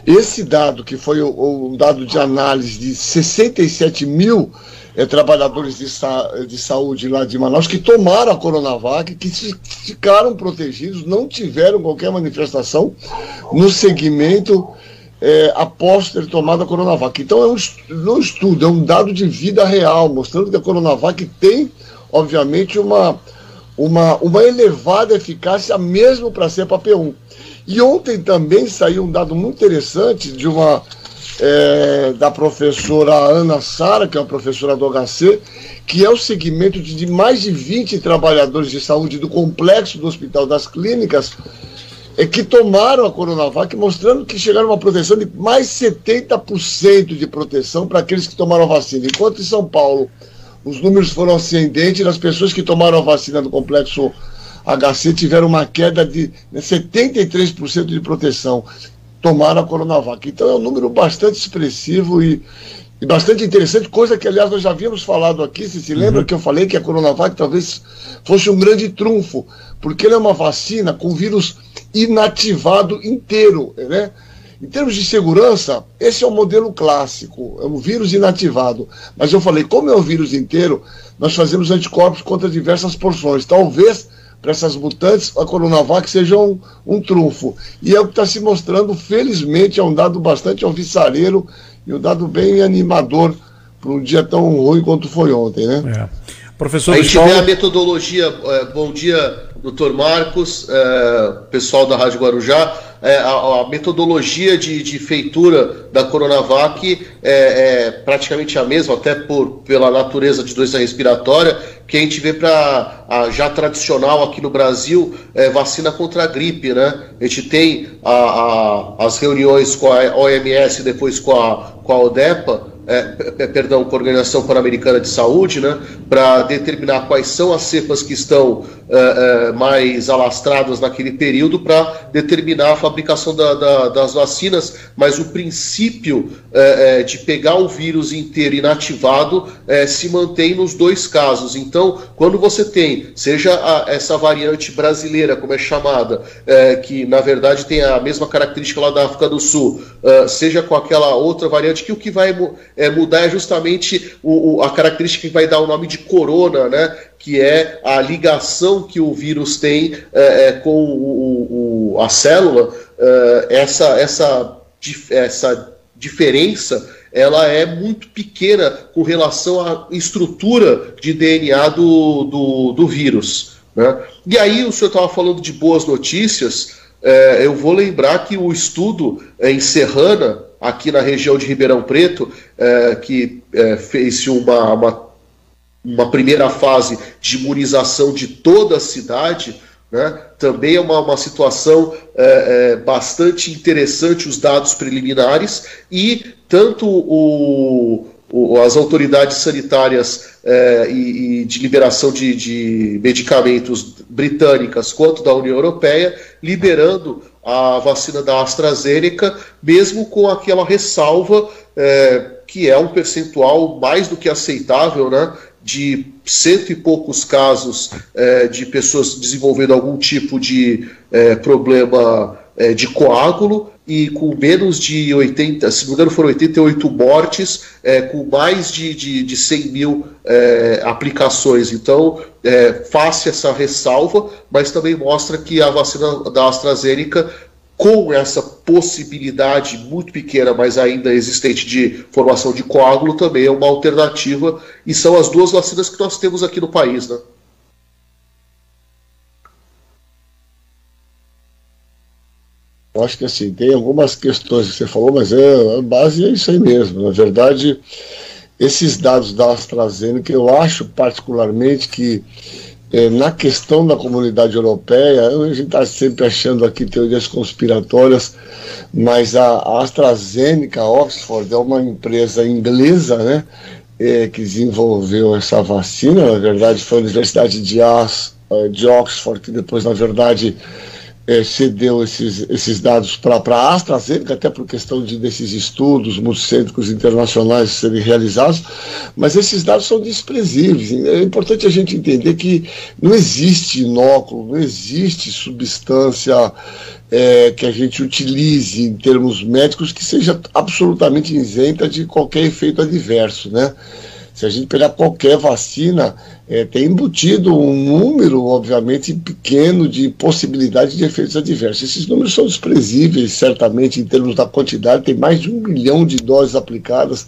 Esse dado, que foi o, o dado de análise de 67 mil eh, trabalhadores de, sa- de saúde lá de Manaus que tomaram a Coronavac, que ficaram protegidos, não tiveram qualquer manifestação no segmento é, após ter tomado a Coronavac. Então, é um, não é estudo, é um dado de vida real, mostrando que a Coronavac tem, obviamente, uma, uma, uma elevada eficácia mesmo para ser para P1. E ontem também saiu um dado muito interessante de uma é, da professora Ana Sara, que é uma professora do HC, que é o segmento de mais de 20 trabalhadores de saúde do complexo do Hospital das Clínicas, é que tomaram a Coronavac, mostrando que chegaram a uma proteção de mais 70% de proteção para aqueles que tomaram a vacina. Enquanto em São Paulo os números foram ascendentes, as pessoas que tomaram a vacina do complexo HC tiveram uma queda de né, 73% de proteção, tomaram a Coronavac. Então é um número bastante expressivo e, e bastante interessante, coisa que, aliás, nós já havíamos falado aqui, se se lembra que eu falei que a Coronavac talvez fosse um grande trunfo, porque ele é uma vacina com vírus inativado inteiro, né? Em termos de segurança, esse é o modelo clássico, é um vírus inativado. Mas eu falei, como é um vírus inteiro, nós fazemos anticorpos contra diversas porções. Talvez para essas mutantes a Coronavac seja um, um trunfo. E é o que está se mostrando, felizmente, é um dado bastante alvissareiro e um dado bem animador para um dia tão ruim quanto foi ontem, né? Professor a gente Luiz vê a metodologia. é, bom dia, doutor Marcos, é, pessoal da Rádio Guarujá. É, a, a metodologia de, de feitura da Coronavac é, é praticamente a mesma, até por, pela natureza de doença respiratória, que a gente vê para a já tradicional aqui no Brasil, é, vacina contra a gripe, né? A gente tem a- a- as reuniões com a OMS depois com a, com a ODEPA, é, perdão, com a Organização Pan-Americana de Saúde, né, para determinar quais são as cepas que estão é, é, mais alastradas naquele período, para determinar a fabricação da- da- das vacinas, mas o princípio é, é, de pegar o vírus inteiro inativado é, se mantém nos dois casos. Então, quando você tem, seja a- essa variante brasileira, como é chamada, que na verdade tem a mesma característica lá da África do Sul, seja com aquela outra variante, que o que vai é, mudar é justamente o- o- a característica que vai dar o nome de corona, né? Que é a ligação que o vírus tem é, é, com o- a célula. É, essa, essa, essa diferença ela é muito pequena com relação à estrutura de DNA do, do, do vírus. Né? E aí o senhor estava falando de boas notícias, é, eu vou lembrar que o estudo é, em Serrana, aqui na região de Ribeirão Preto, é, que é, fez uma, uma, uma primeira fase de imunização de toda a cidade, né? também é uma, uma situação é, é, bastante interessante os dados preliminares e tanto o, o- as autoridades sanitárias é, e, e de liberação de, de medicamentos britânicas quanto da União Europeia liberando a vacina da AstraZeneca, mesmo com aquela ressalva é, que é um percentual mais do que aceitável, né? de cento e poucos casos é, de pessoas desenvolvendo algum tipo de é, problema é, de coágulo e com menos de 80, se não me engano foram 88 mortes, é, com mais de, de, de 100 mil é, aplicações. Então, é, face essa ressalva, mas também mostra que a vacina da AstraZeneca com essa possibilidade muito pequena, mas ainda existente de formação de coágulo, também é uma alternativa, e são as duas vacinas que nós temos aqui no país, né? Eu acho que assim, tem algumas questões que você falou, mas é, a base é isso aí mesmo. Na verdade, esses dados da AstraZeneca, eu acho particularmente que é, na questão da comunidade europeia, a gente está sempre achando aqui teorias conspiratórias, mas a, a AstraZeneca Oxford é uma empresa inglesa, né? É, que desenvolveu essa vacina, na verdade foi a Universidade de, As, eh, de Oxford, que depois, na verdade, é, cedeu esses, esses dados para a AstraZeneca, até por questão de, desses estudos multicêntricos internacionais serem realizados, mas esses dados são desprezíveis. É importante a gente entender que não existe inóculo, não existe substância é, que a gente utilize em termos médicos que seja absolutamente isenta de qualquer efeito adverso, né? Se a gente pegar qualquer vacina, é, tem embutido um número, obviamente, pequeno de possibilidade de efeitos adversos. Esses números são desprezíveis, certamente, em termos da quantidade, tem mais de um milhão de doses aplicadas.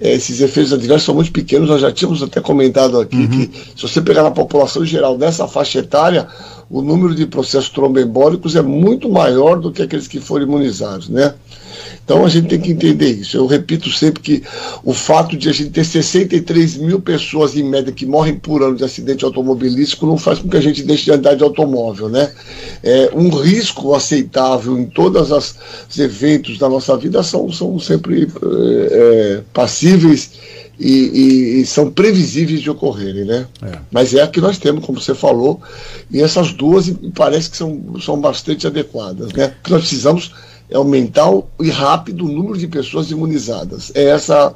É, esses efeitos adversos são muito pequenos, nós já tínhamos até comentado aqui uhum. que, se você pegar na população geral dessa faixa etária, o número de processos tromboembólicos é muito maior do que aqueles que foram imunizados, né? Então a gente tem que entender isso. Eu repito sempre que o fato de a gente ter 63 mil pessoas em média que morrem por ano de acidente automobilístico não faz com que a gente deixe de andar de automóvel, né? É, um risco aceitável em todos os eventos da nossa vida são, são sempre é, é, passíveis e, e, e, são previsíveis de ocorrerem, né? É. Mas é a que nós temos, como você falou, e essas duas parece que são, são bastante adequadas, né? O que nós precisamos é aumentar e rápido o número de pessoas imunizadas. É essa,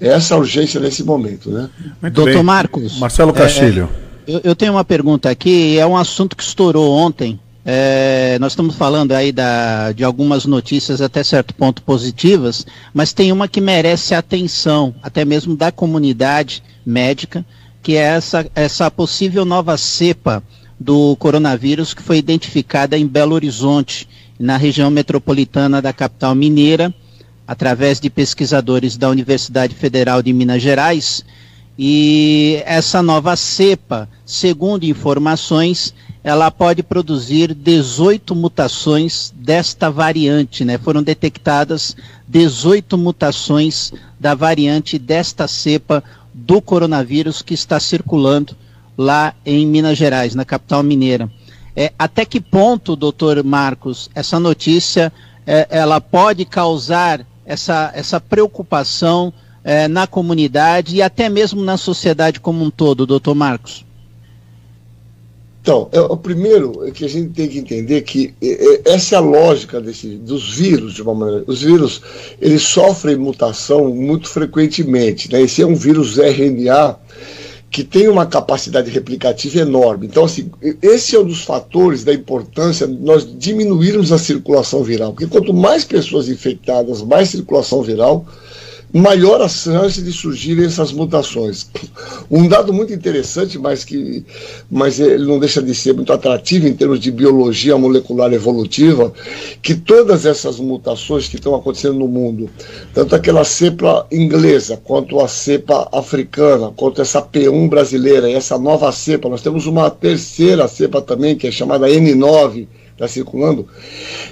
é essa urgência nesse momento, né? Doutor Marcos. Marcelo Castilho. É, eu, eu, tenho uma pergunta aqui, é um assunto que estourou ontem. É, nós estamos falando aí da, de algumas notícias até certo ponto positivas, mas tem uma que merece atenção, até mesmo da comunidade médica, que é essa, essa possível nova cepa do coronavírus que foi identificada em Belo Horizonte na região metropolitana da capital mineira, através de pesquisadores da Universidade Federal de Minas Gerais. E essa nova cepa, segundo informações, ela pode produzir 18 mutações desta variante, né? Foram detectadas 18 mutações da variante desta cepa do coronavírus que está circulando lá em Minas Gerais, na capital mineira. É, até que ponto, doutor Marcos, essa notícia é, ela pode causar essa, essa preocupação é, na comunidade e até mesmo na sociedade como um todo, doutor Marcos? Então, é, o primeiro é que a gente tem que entender que é, é, essa é a lógica desse, dos vírus, de uma maneira. Os vírus, eles sofrem mutação muito frequentemente. Né? Esse é um vírus RNA que tem uma capacidade replicativa enorme. Então, assim, esse é um dos fatores da importância de nós diminuirmos a circulação viral, porque quanto mais pessoas infectadas, mais circulação viral, maior a chance de surgirem essas mutações. Um dado muito interessante, mas que mas ele não deixa de ser muito atrativo em termos de biologia molecular evolutiva, que todas essas mutações que estão acontecendo no mundo, tanto aquela cepa inglesa, quanto a cepa africana, quanto essa P1 brasileira e essa nova cepa, nós temos uma terceira cepa também, que é chamada N9, está circulando,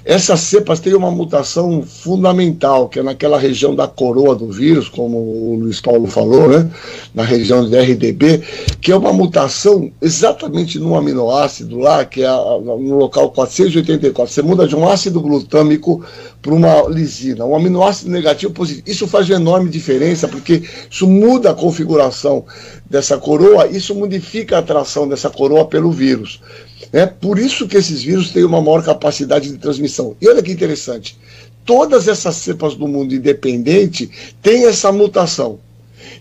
essas cepas têm uma mutação fundamental, que é naquela região da coroa do vírus, como o Luiz Paulo falou, né? na região de RDB, que é uma mutação exatamente no aminoácido lá, que é no local 484. Você muda de um ácido glutâmico para uma lisina, um aminoácido negativo positivo. Isso faz uma enorme diferença, porque isso muda a configuração dessa coroa, isso modifica a atração dessa coroa pelo vírus. É por isso que esses vírus têm uma maior capacidade de transmissão. E olha que interessante, todas essas cepas do mundo independente têm essa mutação.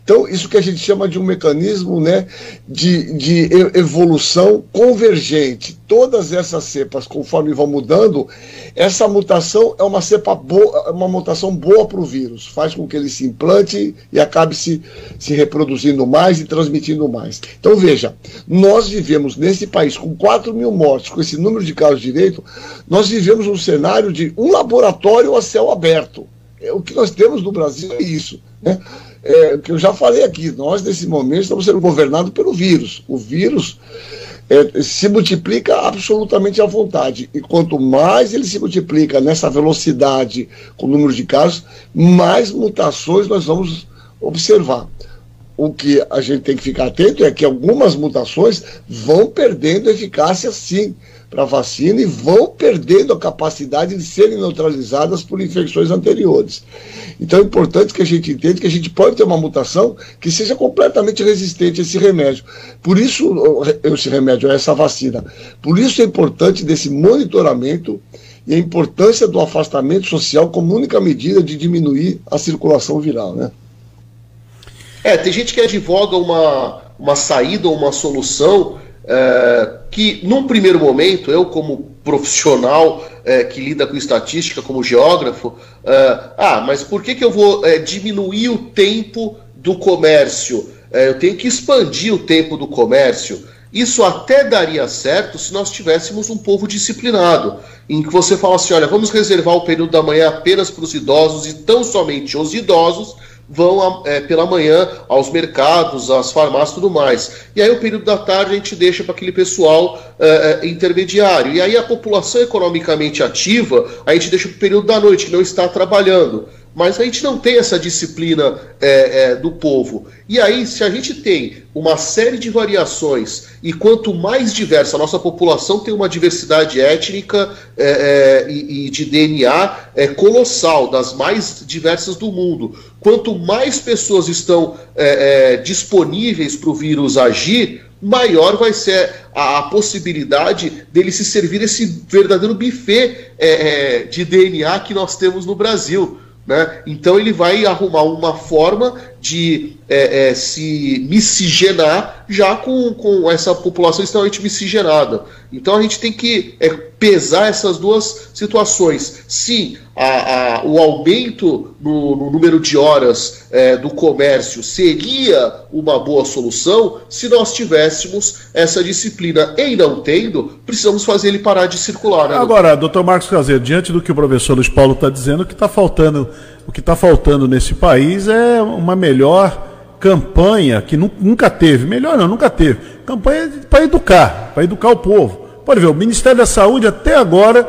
Então, isso que a gente chama de um mecanismo né, de, de evolução convergente. Todas essas cepas, conforme vão mudando, essa mutação é uma cepa boa, uma mutação boa para o vírus. Faz com que ele se implante e acabe se, se reproduzindo mais e transmitindo mais. Então, veja, nós vivemos nesse país com 4 mil mortes, com esse número de casos direito, nós vivemos um cenário de um laboratório a céu aberto. É, o que nós temos no Brasil é isso. Né? É, que eu já falei aqui, nós nesse momento estamos sendo governados pelo vírus. O vírus é, se multiplica absolutamente à vontade. E quanto mais ele se multiplica nessa velocidade com o número de casos, mais mutações nós vamos observar. o que a gente tem que ficar atento é que algumas mutações vão perdendo eficácia sim para a vacina e vão perdendo a capacidade de serem neutralizadas por infecções anteriores. Então é importante que a gente entenda que a gente pode ter uma mutação que seja completamente resistente a esse remédio. Por isso, esse remédio, essa vacina. Por isso é importante desse monitoramento e a importância do afastamento social como única medida de diminuir a circulação viral, né? É, tem gente que advoga uma, uma saída ou uma solução é, que, num primeiro momento, eu, como profissional é, que lida com estatística, como geógrafo, é, ah, mas por que, que eu vou diminuir o tempo do comércio? Eu tenho que expandir o tempo do comércio. Isso até daria certo se nós tivéssemos um povo disciplinado, em que você fala assim: olha, vamos reservar o período da manhã apenas para os idosos e tão somente os idosos vão é, pela manhã aos mercados, às farmácias e tudo mais. E aí o período da tarde a gente deixa para aquele pessoal é, é, intermediário. E aí a população economicamente ativa a gente deixa para o período da noite, que não está trabalhando. Mas a gente não tem essa disciplina é, é, do povo. E aí, se a gente tem uma série de variações, e quanto mais diversa a nossa população tem uma diversidade étnica é, é e, e, de DNA é colossal, das mais diversas do mundo. Quanto mais pessoas estão é, é, disponíveis para o vírus agir, maior vai ser a, a, possibilidade dele se servir esse verdadeiro buffet de DNA que nós temos no Brasil. Né? Então ele vai arrumar uma forma de é, é, se miscigenar já com, com essa população extremamente miscigenada. Então a gente tem que é, pesar essas duas situações. Sim, a, a, o aumento no, no, número de horas é, do comércio seria uma boa solução se nós tivéssemos essa disciplina. E não tendo, precisamos fazer ele parar de circular. Né, Agora, doutor Marcos Caseiro, diante do que o professor Luiz Paulo está dizendo, o que está faltando, o que está faltando nesse país é uma melhor campanha que nunca teve, melhor não, nunca teve, campanha para educar, para educar o povo. Pode ver, o Ministério da Saúde até agora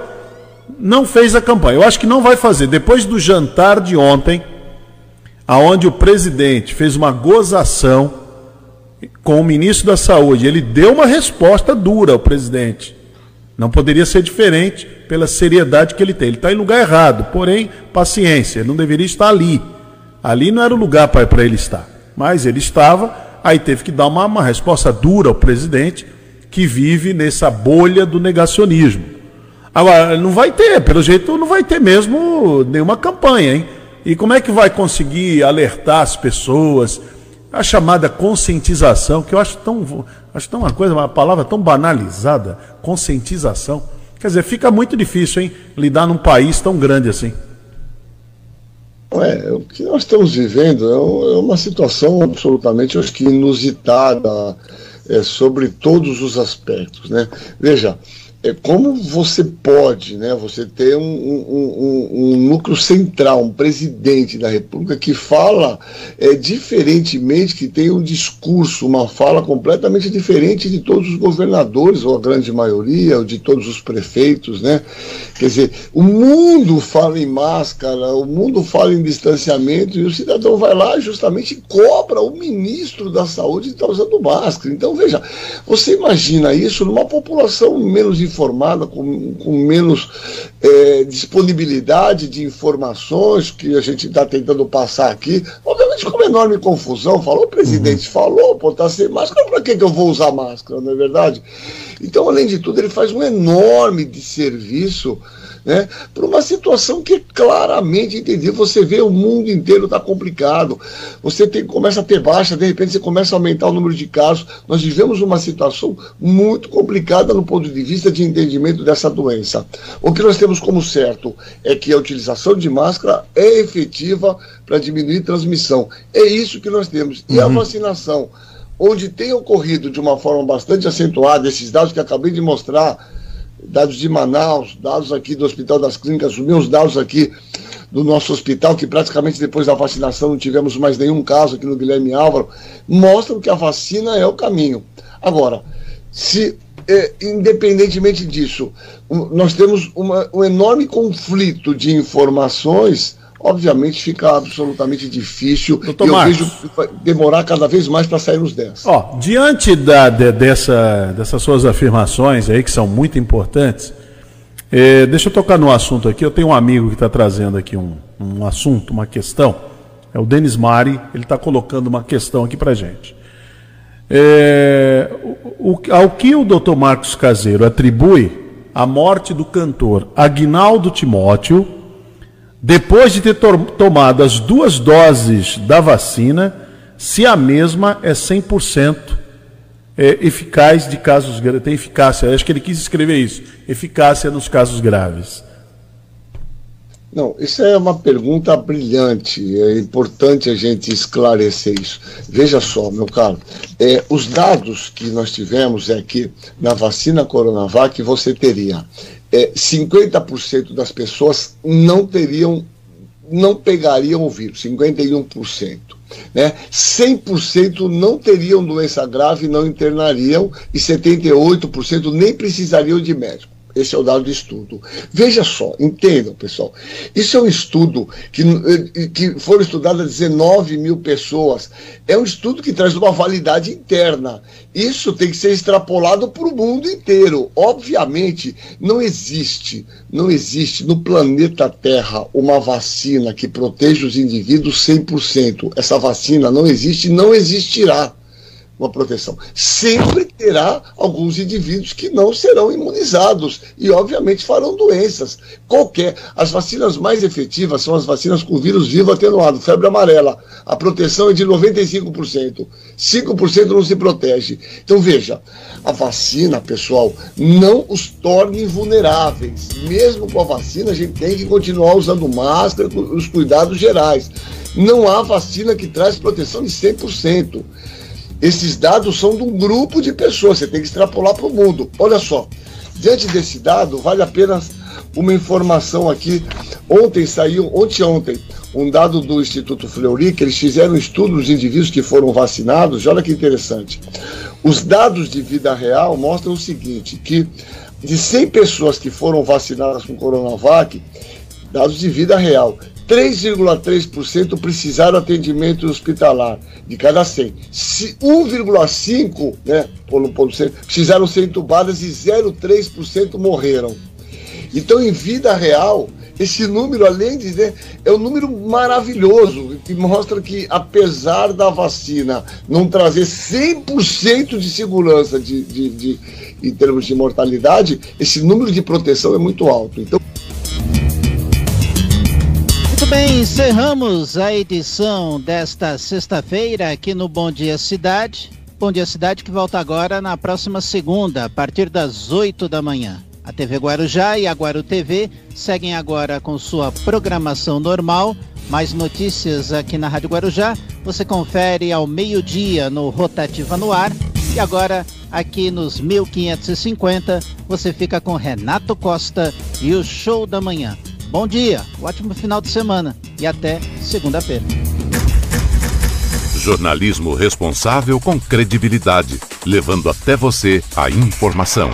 não fez a campanha. Eu acho que não vai fazer. Depois do jantar de ontem, aonde o presidente fez uma gozação com o ministro da Saúde, ele deu uma resposta dura ao presidente. Não poderia ser diferente pela seriedade que ele tem. Ele está em lugar errado, porém, paciência, ele não deveria estar ali. Ali não era o lugar para ele estar. Mas ele estava, aí teve que dar uma, uma resposta dura ao presidente, que vive nessa bolha do negacionismo. Agora, não vai ter, pelo jeito, não vai ter mesmo nenhuma campanha, hein? E como é que vai conseguir alertar as pessoas? A chamada conscientização, que eu acho tão, acho tão uma coisa, uma palavra tão banalizada, conscientização. Quer dizer, fica muito difícil, hein, lidar num país tão grande assim. É, o que nós estamos vivendo é, é uma situação absolutamente, acho que inusitada é, sobre todos os aspectos, né? Veja, é, como você pode, né, você ter um, um, um, um, núcleo central, um presidente da República que fala é, diferentemente, que tem um discurso, uma fala completamente diferente de todos os governadores, ou a grande maioria, ou de todos os prefeitos, né? Quer dizer, o mundo fala em máscara, o mundo fala em distanciamento, e o cidadão vai lá justamente cobra o ministro da saúde de estar usando máscara. Então, veja, você imagina isso numa população menos informada, informada, com, com menos é, disponibilidade de informações que a gente está tentando passar aqui, obviamente com uma enorme confusão. Falou, o presidente uhum. falou, pô, tá sem máscara, para que, que eu vou usar máscara, não é verdade? Então, além de tudo, ele faz um enorme de serviço né, para uma situação que é claramente entendida. Você vê o mundo inteiro está complicado. Você tem, começa a ter baixa, de repente você começa a aumentar o número de casos. Nós vivemos uma situação muito complicada no ponto de vista de entendimento dessa doença. O que nós temos como certo é que a utilização de máscara é efetiva para diminuir transmissão. É isso que nós temos. E uhum. a vacinação, onde tem ocorrido de uma forma bastante acentuada, esses dados que acabei de mostrar, dados de Manaus, dados aqui do Hospital das Clínicas, os meus dados aqui do nosso hospital, que praticamente depois da vacinação não tivemos mais nenhum caso aqui no Guilherme Álvaro, mostram que a vacina é o caminho. Agora, se é, independentemente disso, nós temos uma, um enorme conflito de informações obviamente fica absolutamente difícil Doutor e eu Marcos. vejo demorar cada vez mais para sair nos 10. Ó, diante da, de- dessa, dessas suas afirmações aí, que são muito importantes, eh, deixa eu tocar no assunto aqui. Eu tenho um amigo que está trazendo aqui um, um assunto, uma questão. É o Denis Mari, ele está colocando uma questão aqui para gente. É, o- o- ao que o Dr. Marcos Caseiro atribui a morte do cantor Agnaldo Timóteo, depois de ter to- tomado as duas doses da vacina, se a mesma é 100% é, eficaz de casos graves, tem eficácia, acho que ele quis escrever isso, eficácia nos casos graves. Não, isso é uma pergunta brilhante. É importante a gente esclarecer isso. Veja só, meu caro, é, os dados que nós tivemos é que na vacina Coronavac você teria é, 50% das pessoas não teriam, não pegariam o vírus, 51%. Né? 100% não teriam doença grave, não internariam, e 78% nem precisariam de médico. Esse é o dado de estudo. Veja só, entendam, pessoal. Isso é um estudo que, eh, que foram estudadas 19 mil pessoas. É um estudo que traz uma validade interna. Isso tem que ser extrapolado para o mundo inteiro. Obviamente, não existe, não existe no planeta Terra uma vacina que proteja os indivíduos 100%. Essa vacina não existe e não existirá uma proteção. Sempre terá alguns indivíduos que não serão imunizados e, obviamente, farão doenças. Qualquer. As vacinas mais efetivas são as vacinas com vírus vivo atenuado, febre amarela. A proteção é de 95%. 5% não se protege. Então, veja, a vacina, pessoal, não os torne vulneráveis. Mesmo com a vacina, a gente tem que continuar usando máscara, os cuidados gerais. Não há vacina que traz proteção de 100%. Esses dados são de um grupo de pessoas, você tem que extrapolar para o mundo. Olha só, diante desse dado, vale apenas uma informação aqui. Ontem saiu, ontem ontem, um dado do Instituto Fleury, que eles fizeram um estudo dos indivíduos que foram vacinados, olha que interessante. Os dados de vida real mostram o seguinte, que de 100 pessoas que foram vacinadas com Coronavac, dados de vida real, 3,3% precisaram atendimento hospitalar de cada 100. Se 1,5%, né, precisaram ser entubadas e 0,3% morreram. Então, em vida real, esse número, além de. Né, é um número maravilhoso, que mostra que, apesar da vacina não trazer 100% de segurança de, de, de, em termos de mortalidade, esse número de proteção é muito alto. Então. Bem, encerramos a edição desta sexta-feira aqui no Bom Dia Cidade. Bom Dia Cidade que volta agora na próxima segunda, a partir das 8 da manhã. A TV Guarujá e a Guaru TV seguem agora com sua programação normal. Mais notícias aqui na Rádio Guarujá. Você confere ao meio-dia no Rotativa no Ar. E agora, aqui nos 1550, você fica com Renato Costa e o Show da Manhã. Bom dia, ótimo final de semana e até segunda-feira. Jornalismo responsável com credibilidade, levando até você a informação.